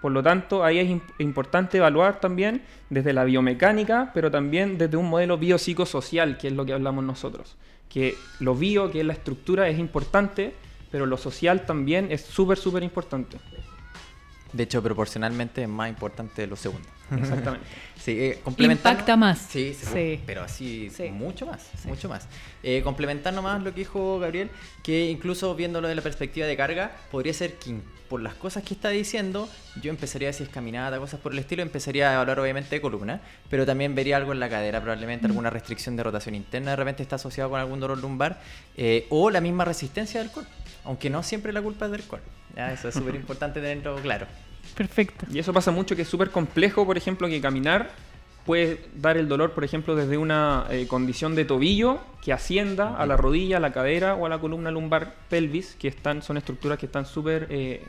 Por lo tanto, ahí es imp- importante evaluar también desde la biomecánica, pero también desde un modelo biopsicosocial, que es lo que hablamos nosotros. Que lo bio, que es la estructura, es importante, pero lo social también es súper, súper importante. De hecho, proporcionalmente es más importante lo segundo. Exactamente. Sí, eh, Impacta más. Sí, sí, pero así Sí. mucho más, Sí. mucho más. Eh, complementando más lo que dijo Gabriel, que incluso viéndolo de la perspectiva de carga, podría ser que por las cosas que está diciendo, yo empezaría, si es caminata, cosas por el estilo, empezaría a evaluar obviamente columna, pero también vería algo en la cadera, probablemente alguna restricción de rotación interna, de repente está asociado con algún dolor lumbar, eh, o la misma resistencia del core, aunque no siempre la culpa es del core. Ya, eso es súper importante tenerlo claro. Perfecto. Y eso pasa mucho que es súper complejo, por ejemplo, que caminar puede dar el dolor, por ejemplo, desde una eh, condición de tobillo que ascienda a la rodilla, a la cadera o a la columna lumbar pelvis, que están, son estructuras que están súper eh,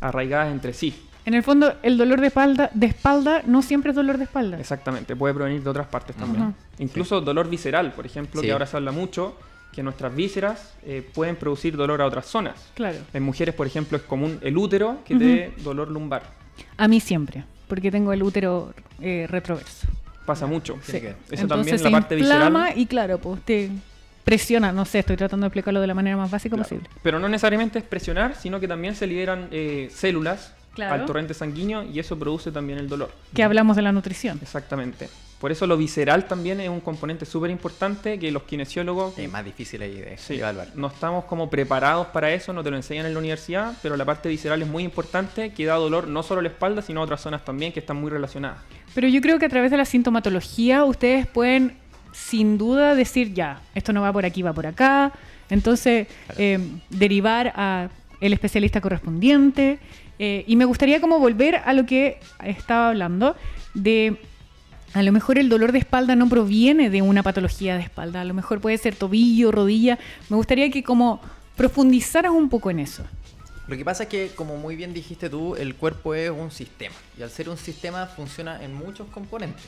arraigadas entre sí. En el fondo, el dolor de espalda, de espalda no siempre es dolor de espalda. Exactamente, puede provenir de otras partes también. Incluso dolor visceral, por ejemplo, Sí. que ahora se habla mucho, que nuestras vísceras eh, pueden producir dolor a otras zonas. Claro. En mujeres, por ejemplo, es común el útero que te dé dolor lumbar. A mí siempre, porque tengo el útero eh, retroverso. Pasa mucho. Ver. Eso Entonces también, la parte visceral. y claro, pues usted presiona, no sé, estoy tratando de explicarlo de la manera más básica Claro. posible. Pero no necesariamente es presionar, sino que también se liberan eh, células Claro. al torrente sanguíneo y eso produce también el dolor. Que hablamos de la nutrición. Exactamente. Por eso lo visceral también es un componente súper importante que los kinesiólogos Es más difícil ahí de sí, evaluar. no estamos como preparados para eso, no te lo enseñan en la universidad, pero la parte visceral es muy importante, que da dolor no solo a la espalda, sino a otras zonas también que están muy relacionadas. Pero yo creo que a través de la sintomatología ustedes pueden sin duda decir ya, esto no va por aquí, va por acá. Entonces, eh, derivar a el especialista correspondiente. Eh, y me gustaría como volver a lo que estaba hablando de a lo mejor el dolor de espalda no proviene de una patología de espalda, a lo mejor puede ser tobillo, rodilla. Me gustaría que como profundizaras un poco en eso. Lo que pasa es que, como muy bien dijiste tú, el cuerpo es un sistema. Y al ser un sistema funciona en muchos componentes.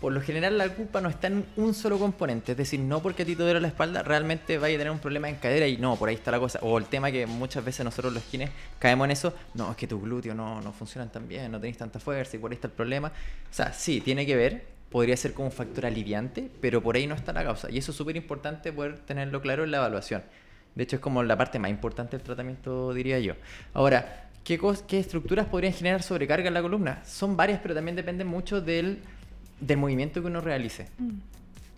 Por lo general la culpa no está en un solo componente. Es decir, no porque a ti te duele la espalda, realmente vaya a tener un problema en cadera y no, por ahí está la cosa. O el tema que muchas veces nosotros los kines caemos en eso. No, es que tus glúteos no, no funcionan tan bien, no tenés tanta fuerza y por ahí está el problema. O sea, sí, tiene que ver. Podría ser como un factor aliviante, pero por ahí no está la causa. Y eso es súper importante poder tenerlo claro en la evaluación. De hecho, es como la parte más importante del tratamiento, diría yo. Ahora, ¿qué, qué estructuras podrían generar sobrecarga en la columna? Son varias, pero también dependen mucho del, del movimiento que uno realice.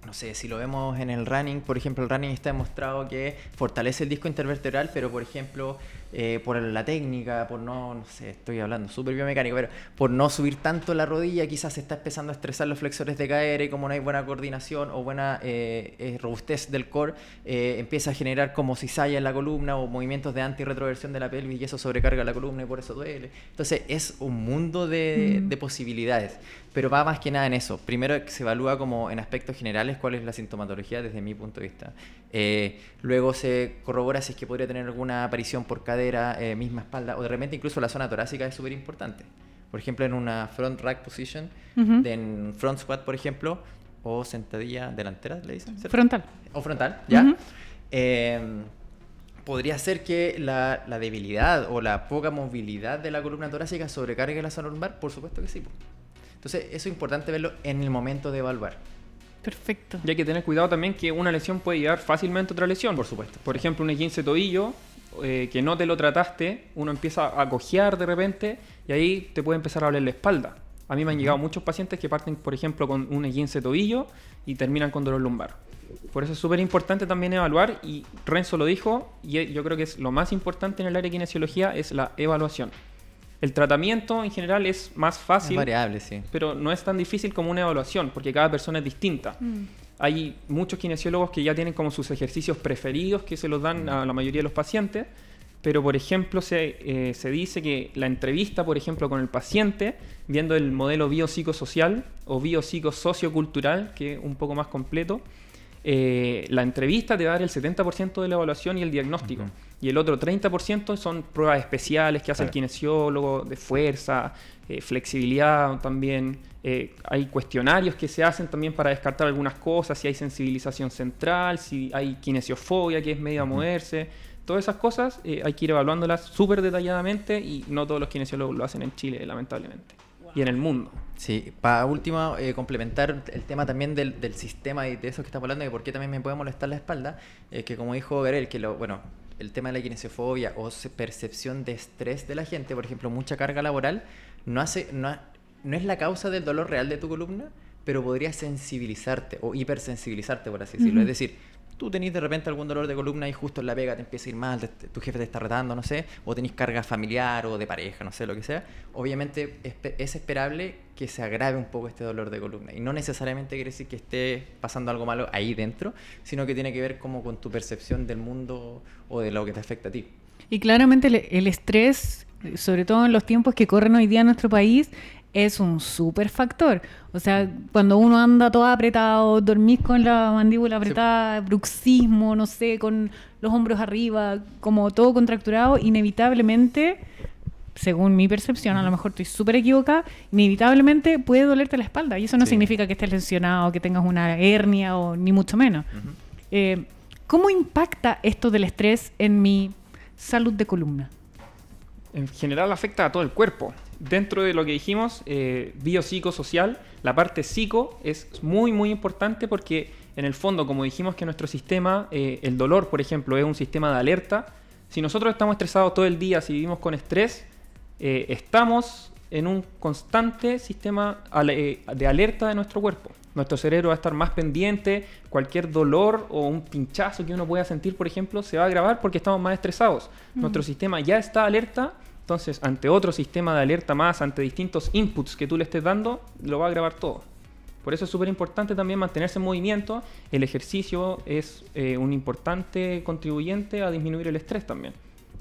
No sé, si lo vemos en el running, por ejemplo, el running está demostrado que fortalece el disco intervertebral, pero por ejemplo, eh, por la técnica, por no, no sé, estoy hablando súper biomecánico, pero por no subir tanto la rodilla, quizás se está empezando a estresar los flexores de cadera y como no hay buena coordinación o buena eh, eh, robustez del core, eh, empieza a generar como cizalla en la columna o movimientos de anti-retroversión de la pelvis y eso sobrecarga la columna y por eso duele. Entonces es un mundo de, Mm. de posibilidades, pero va más que nada en eso. Primero se evalúa como en aspectos generales cuál es la sintomatología desde mi punto de vista. Eh, luego se corrobora si es que podría tener alguna aparición por cadera, eh, misma espalda o de repente incluso la zona torácica es súper importante. Por ejemplo, en una front rack position, Ujú. de- en front squat, por ejemplo, o sentadilla delantera, le dicen. ¿cierto? Frontal. o frontal, ¿ya? Ujú. Eh, podría ser que la, la debilidad o la poca movilidad de la columna torácica sobrecargue la zona lumbar, por supuesto que sí. Entonces, eso es importante verlo en el momento de evaluar. Perfecto. Y hay que tener cuidado también que una lesión puede llevar fácilmente a otra lesión. Por supuesto. Por ejemplo, un 15 tobillo eh, que no te lo trataste, uno empieza a cojear de repente y ahí te puede empezar a doler la espalda. A mí me han llegado muchos pacientes que parten, por ejemplo, con un 15 tobillo y terminan con dolor lumbar. Por eso es súper importante también evaluar y Renzo lo dijo y yo creo que es lo más importante en el área de kinesiología es la evaluación. El tratamiento en general es más Es fácil variable, sí. pero no es tan difícil como una evaluación, porque cada persona es distinta. Hay muchos kinesiólogos que ya tienen como sus ejercicios preferidos que se los dan a la mayoría de los pacientes, pero por ejemplo se, eh, se dice que la entrevista, por ejemplo, con el paciente, viendo el modelo biopsicosocial o biopsicosociocultural, que es un poco más completo, eh, la entrevista te va a dar el 70% de la evaluación y el diagnóstico. Y el otro 30% son pruebas especiales que hace el kinesiólogo, de fuerza, eh, flexibilidad también. Eh, hay cuestionarios que se hacen también para descartar algunas cosas, si hay sensibilización central, si hay kinesiofobia, que es medio a moverse. Todas esas cosas eh, hay que ir evaluándolas súper detalladamente y no todos los kinesiólogos lo hacen en Chile, lamentablemente. Y en el mundo. Sí, para último, eh, complementar el tema también del, del sistema y de eso que estamos hablando, de por qué también me puede molestar la espalda, es que como dijo Garel, que lo, bueno, el tema de la kinesiofobia o se- percepción de estrés de la gente, por ejemplo, mucha carga laboral, no, hace, no, no es la causa del dolor real de tu columna, pero podría sensibilizarte o hipersensibilizarte, por así decirlo. Es decir, tú tenés de repente algún dolor de columna y justo en la pega te empieza a ir mal, te- tu jefe te está retando, no sé, o tenés carga familiar o de pareja, no sé, lo que sea. Obviamente es, pe- es esperable que se agrave un poco este dolor de columna. Y no necesariamente quiere decir que esté pasando algo malo ahí dentro, sino que tiene que ver como con tu percepción del mundo o de lo que te afecta a ti. Y claramente el, el estrés, sobre todo en los tiempos que corren hoy día en nuestro país, es un súper factor. O sea, cuando uno anda todo apretado, dormís con la mandíbula apretada, bruxismo, no sé, con los hombros arriba, como todo contracturado, inevitablemente, según mi percepción, a lo mejor estoy súper equivocada, inevitablemente puede dolerte la espalda. Y eso no Sí. significa que estés lesionado, que tengas una hernia o ni mucho menos. Eh, ¿Cómo impacta esto del estrés en mi salud de columna? En general afecta a todo el cuerpo. Dentro de lo que dijimos, eh, biopsicosocial, la parte psico es muy, muy importante porque en el fondo, como dijimos que nuestro sistema, eh, el dolor, por ejemplo, es un sistema de alerta. Si nosotros estamos estresados todo el día, si vivimos con estrés, eh, estamos en un constante sistema eh, de alerta de nuestro cuerpo. Nuestro cerebro va a estar más pendiente, cualquier dolor o un pinchazo que uno pueda sentir, por ejemplo, se va a agravar porque estamos más estresados. Nuestro sistema ya está alerta, entonces ante otro sistema de alerta más, ante distintos inputs que tú le estés dando, lo va a grabar todo. Por eso es súper importante también mantenerse en movimiento. El ejercicio es eh, un importante contribuyente a disminuir el estrés también.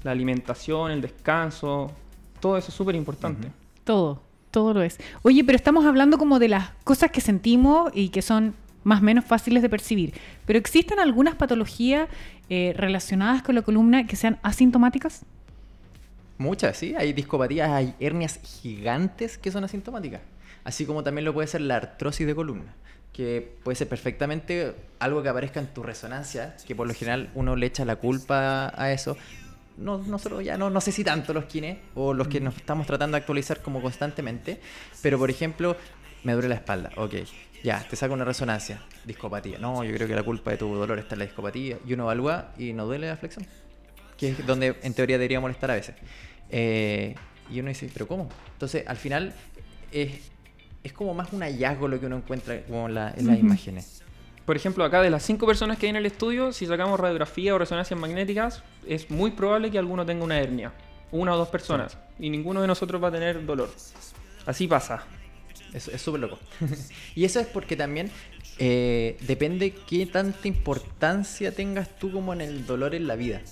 La alimentación, el descanso, todo eso es súper importante. Todo, todo lo es. Oye, pero estamos hablando como de las cosas que sentimos y que son más o menos fáciles de percibir. Pero ¿existen algunas patologías eh, relacionadas con la columna que sean asintomáticas? Muchas, sí. Hay discopatías, hay hernias gigantes que son asintomáticas. Así como también lo puede ser la artrosis de columna, que puede ser perfectamente algo que aparezca en tu resonancia, que por lo general uno le echa la culpa a eso. No, nosotros ya no, no sé si tanto los kines o los que nos estamos tratando de actualizar como constantemente, pero por ejemplo, me duele la espalda, ok, ya, te saco una resonancia, discopatía. No, yo creo que la culpa de tu dolor está en la discopatía. Y uno evalúa y no duele la flexión que es donde en teoría debería molestar a veces. Eh, y uno dice, ¿pero cómo? Entonces, al final, es, es como más un hallazgo lo que uno encuentra como en, la- en las imágenes. Por ejemplo, acá de las cinco personas que hay en el estudio, si sacamos radiografía o resonancias magnéticas, es muy probable que alguno tenga una hernia. Una o dos personas. Y ninguno de nosotros va a tener dolor. Así pasa. Es súper loco. y eso es porque también eh, depende qué tanta importancia tengas tú como en el dolor en la vida.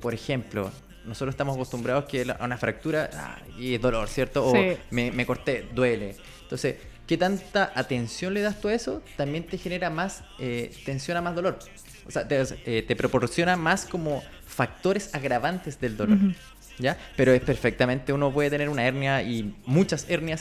Por ejemplo, nosotros estamos acostumbrados que a una fractura ah, y es dolor, ¿cierto? O Sí. me, me corté, duele. Entonces, ¿qué tanta atención le das tú a eso? También te genera más eh, tensión a más dolor. O sea, te, eh, te proporciona más como factores agravantes del dolor. ¿Ya? Pero es perfectamente, uno puede tener una hernia y muchas hernias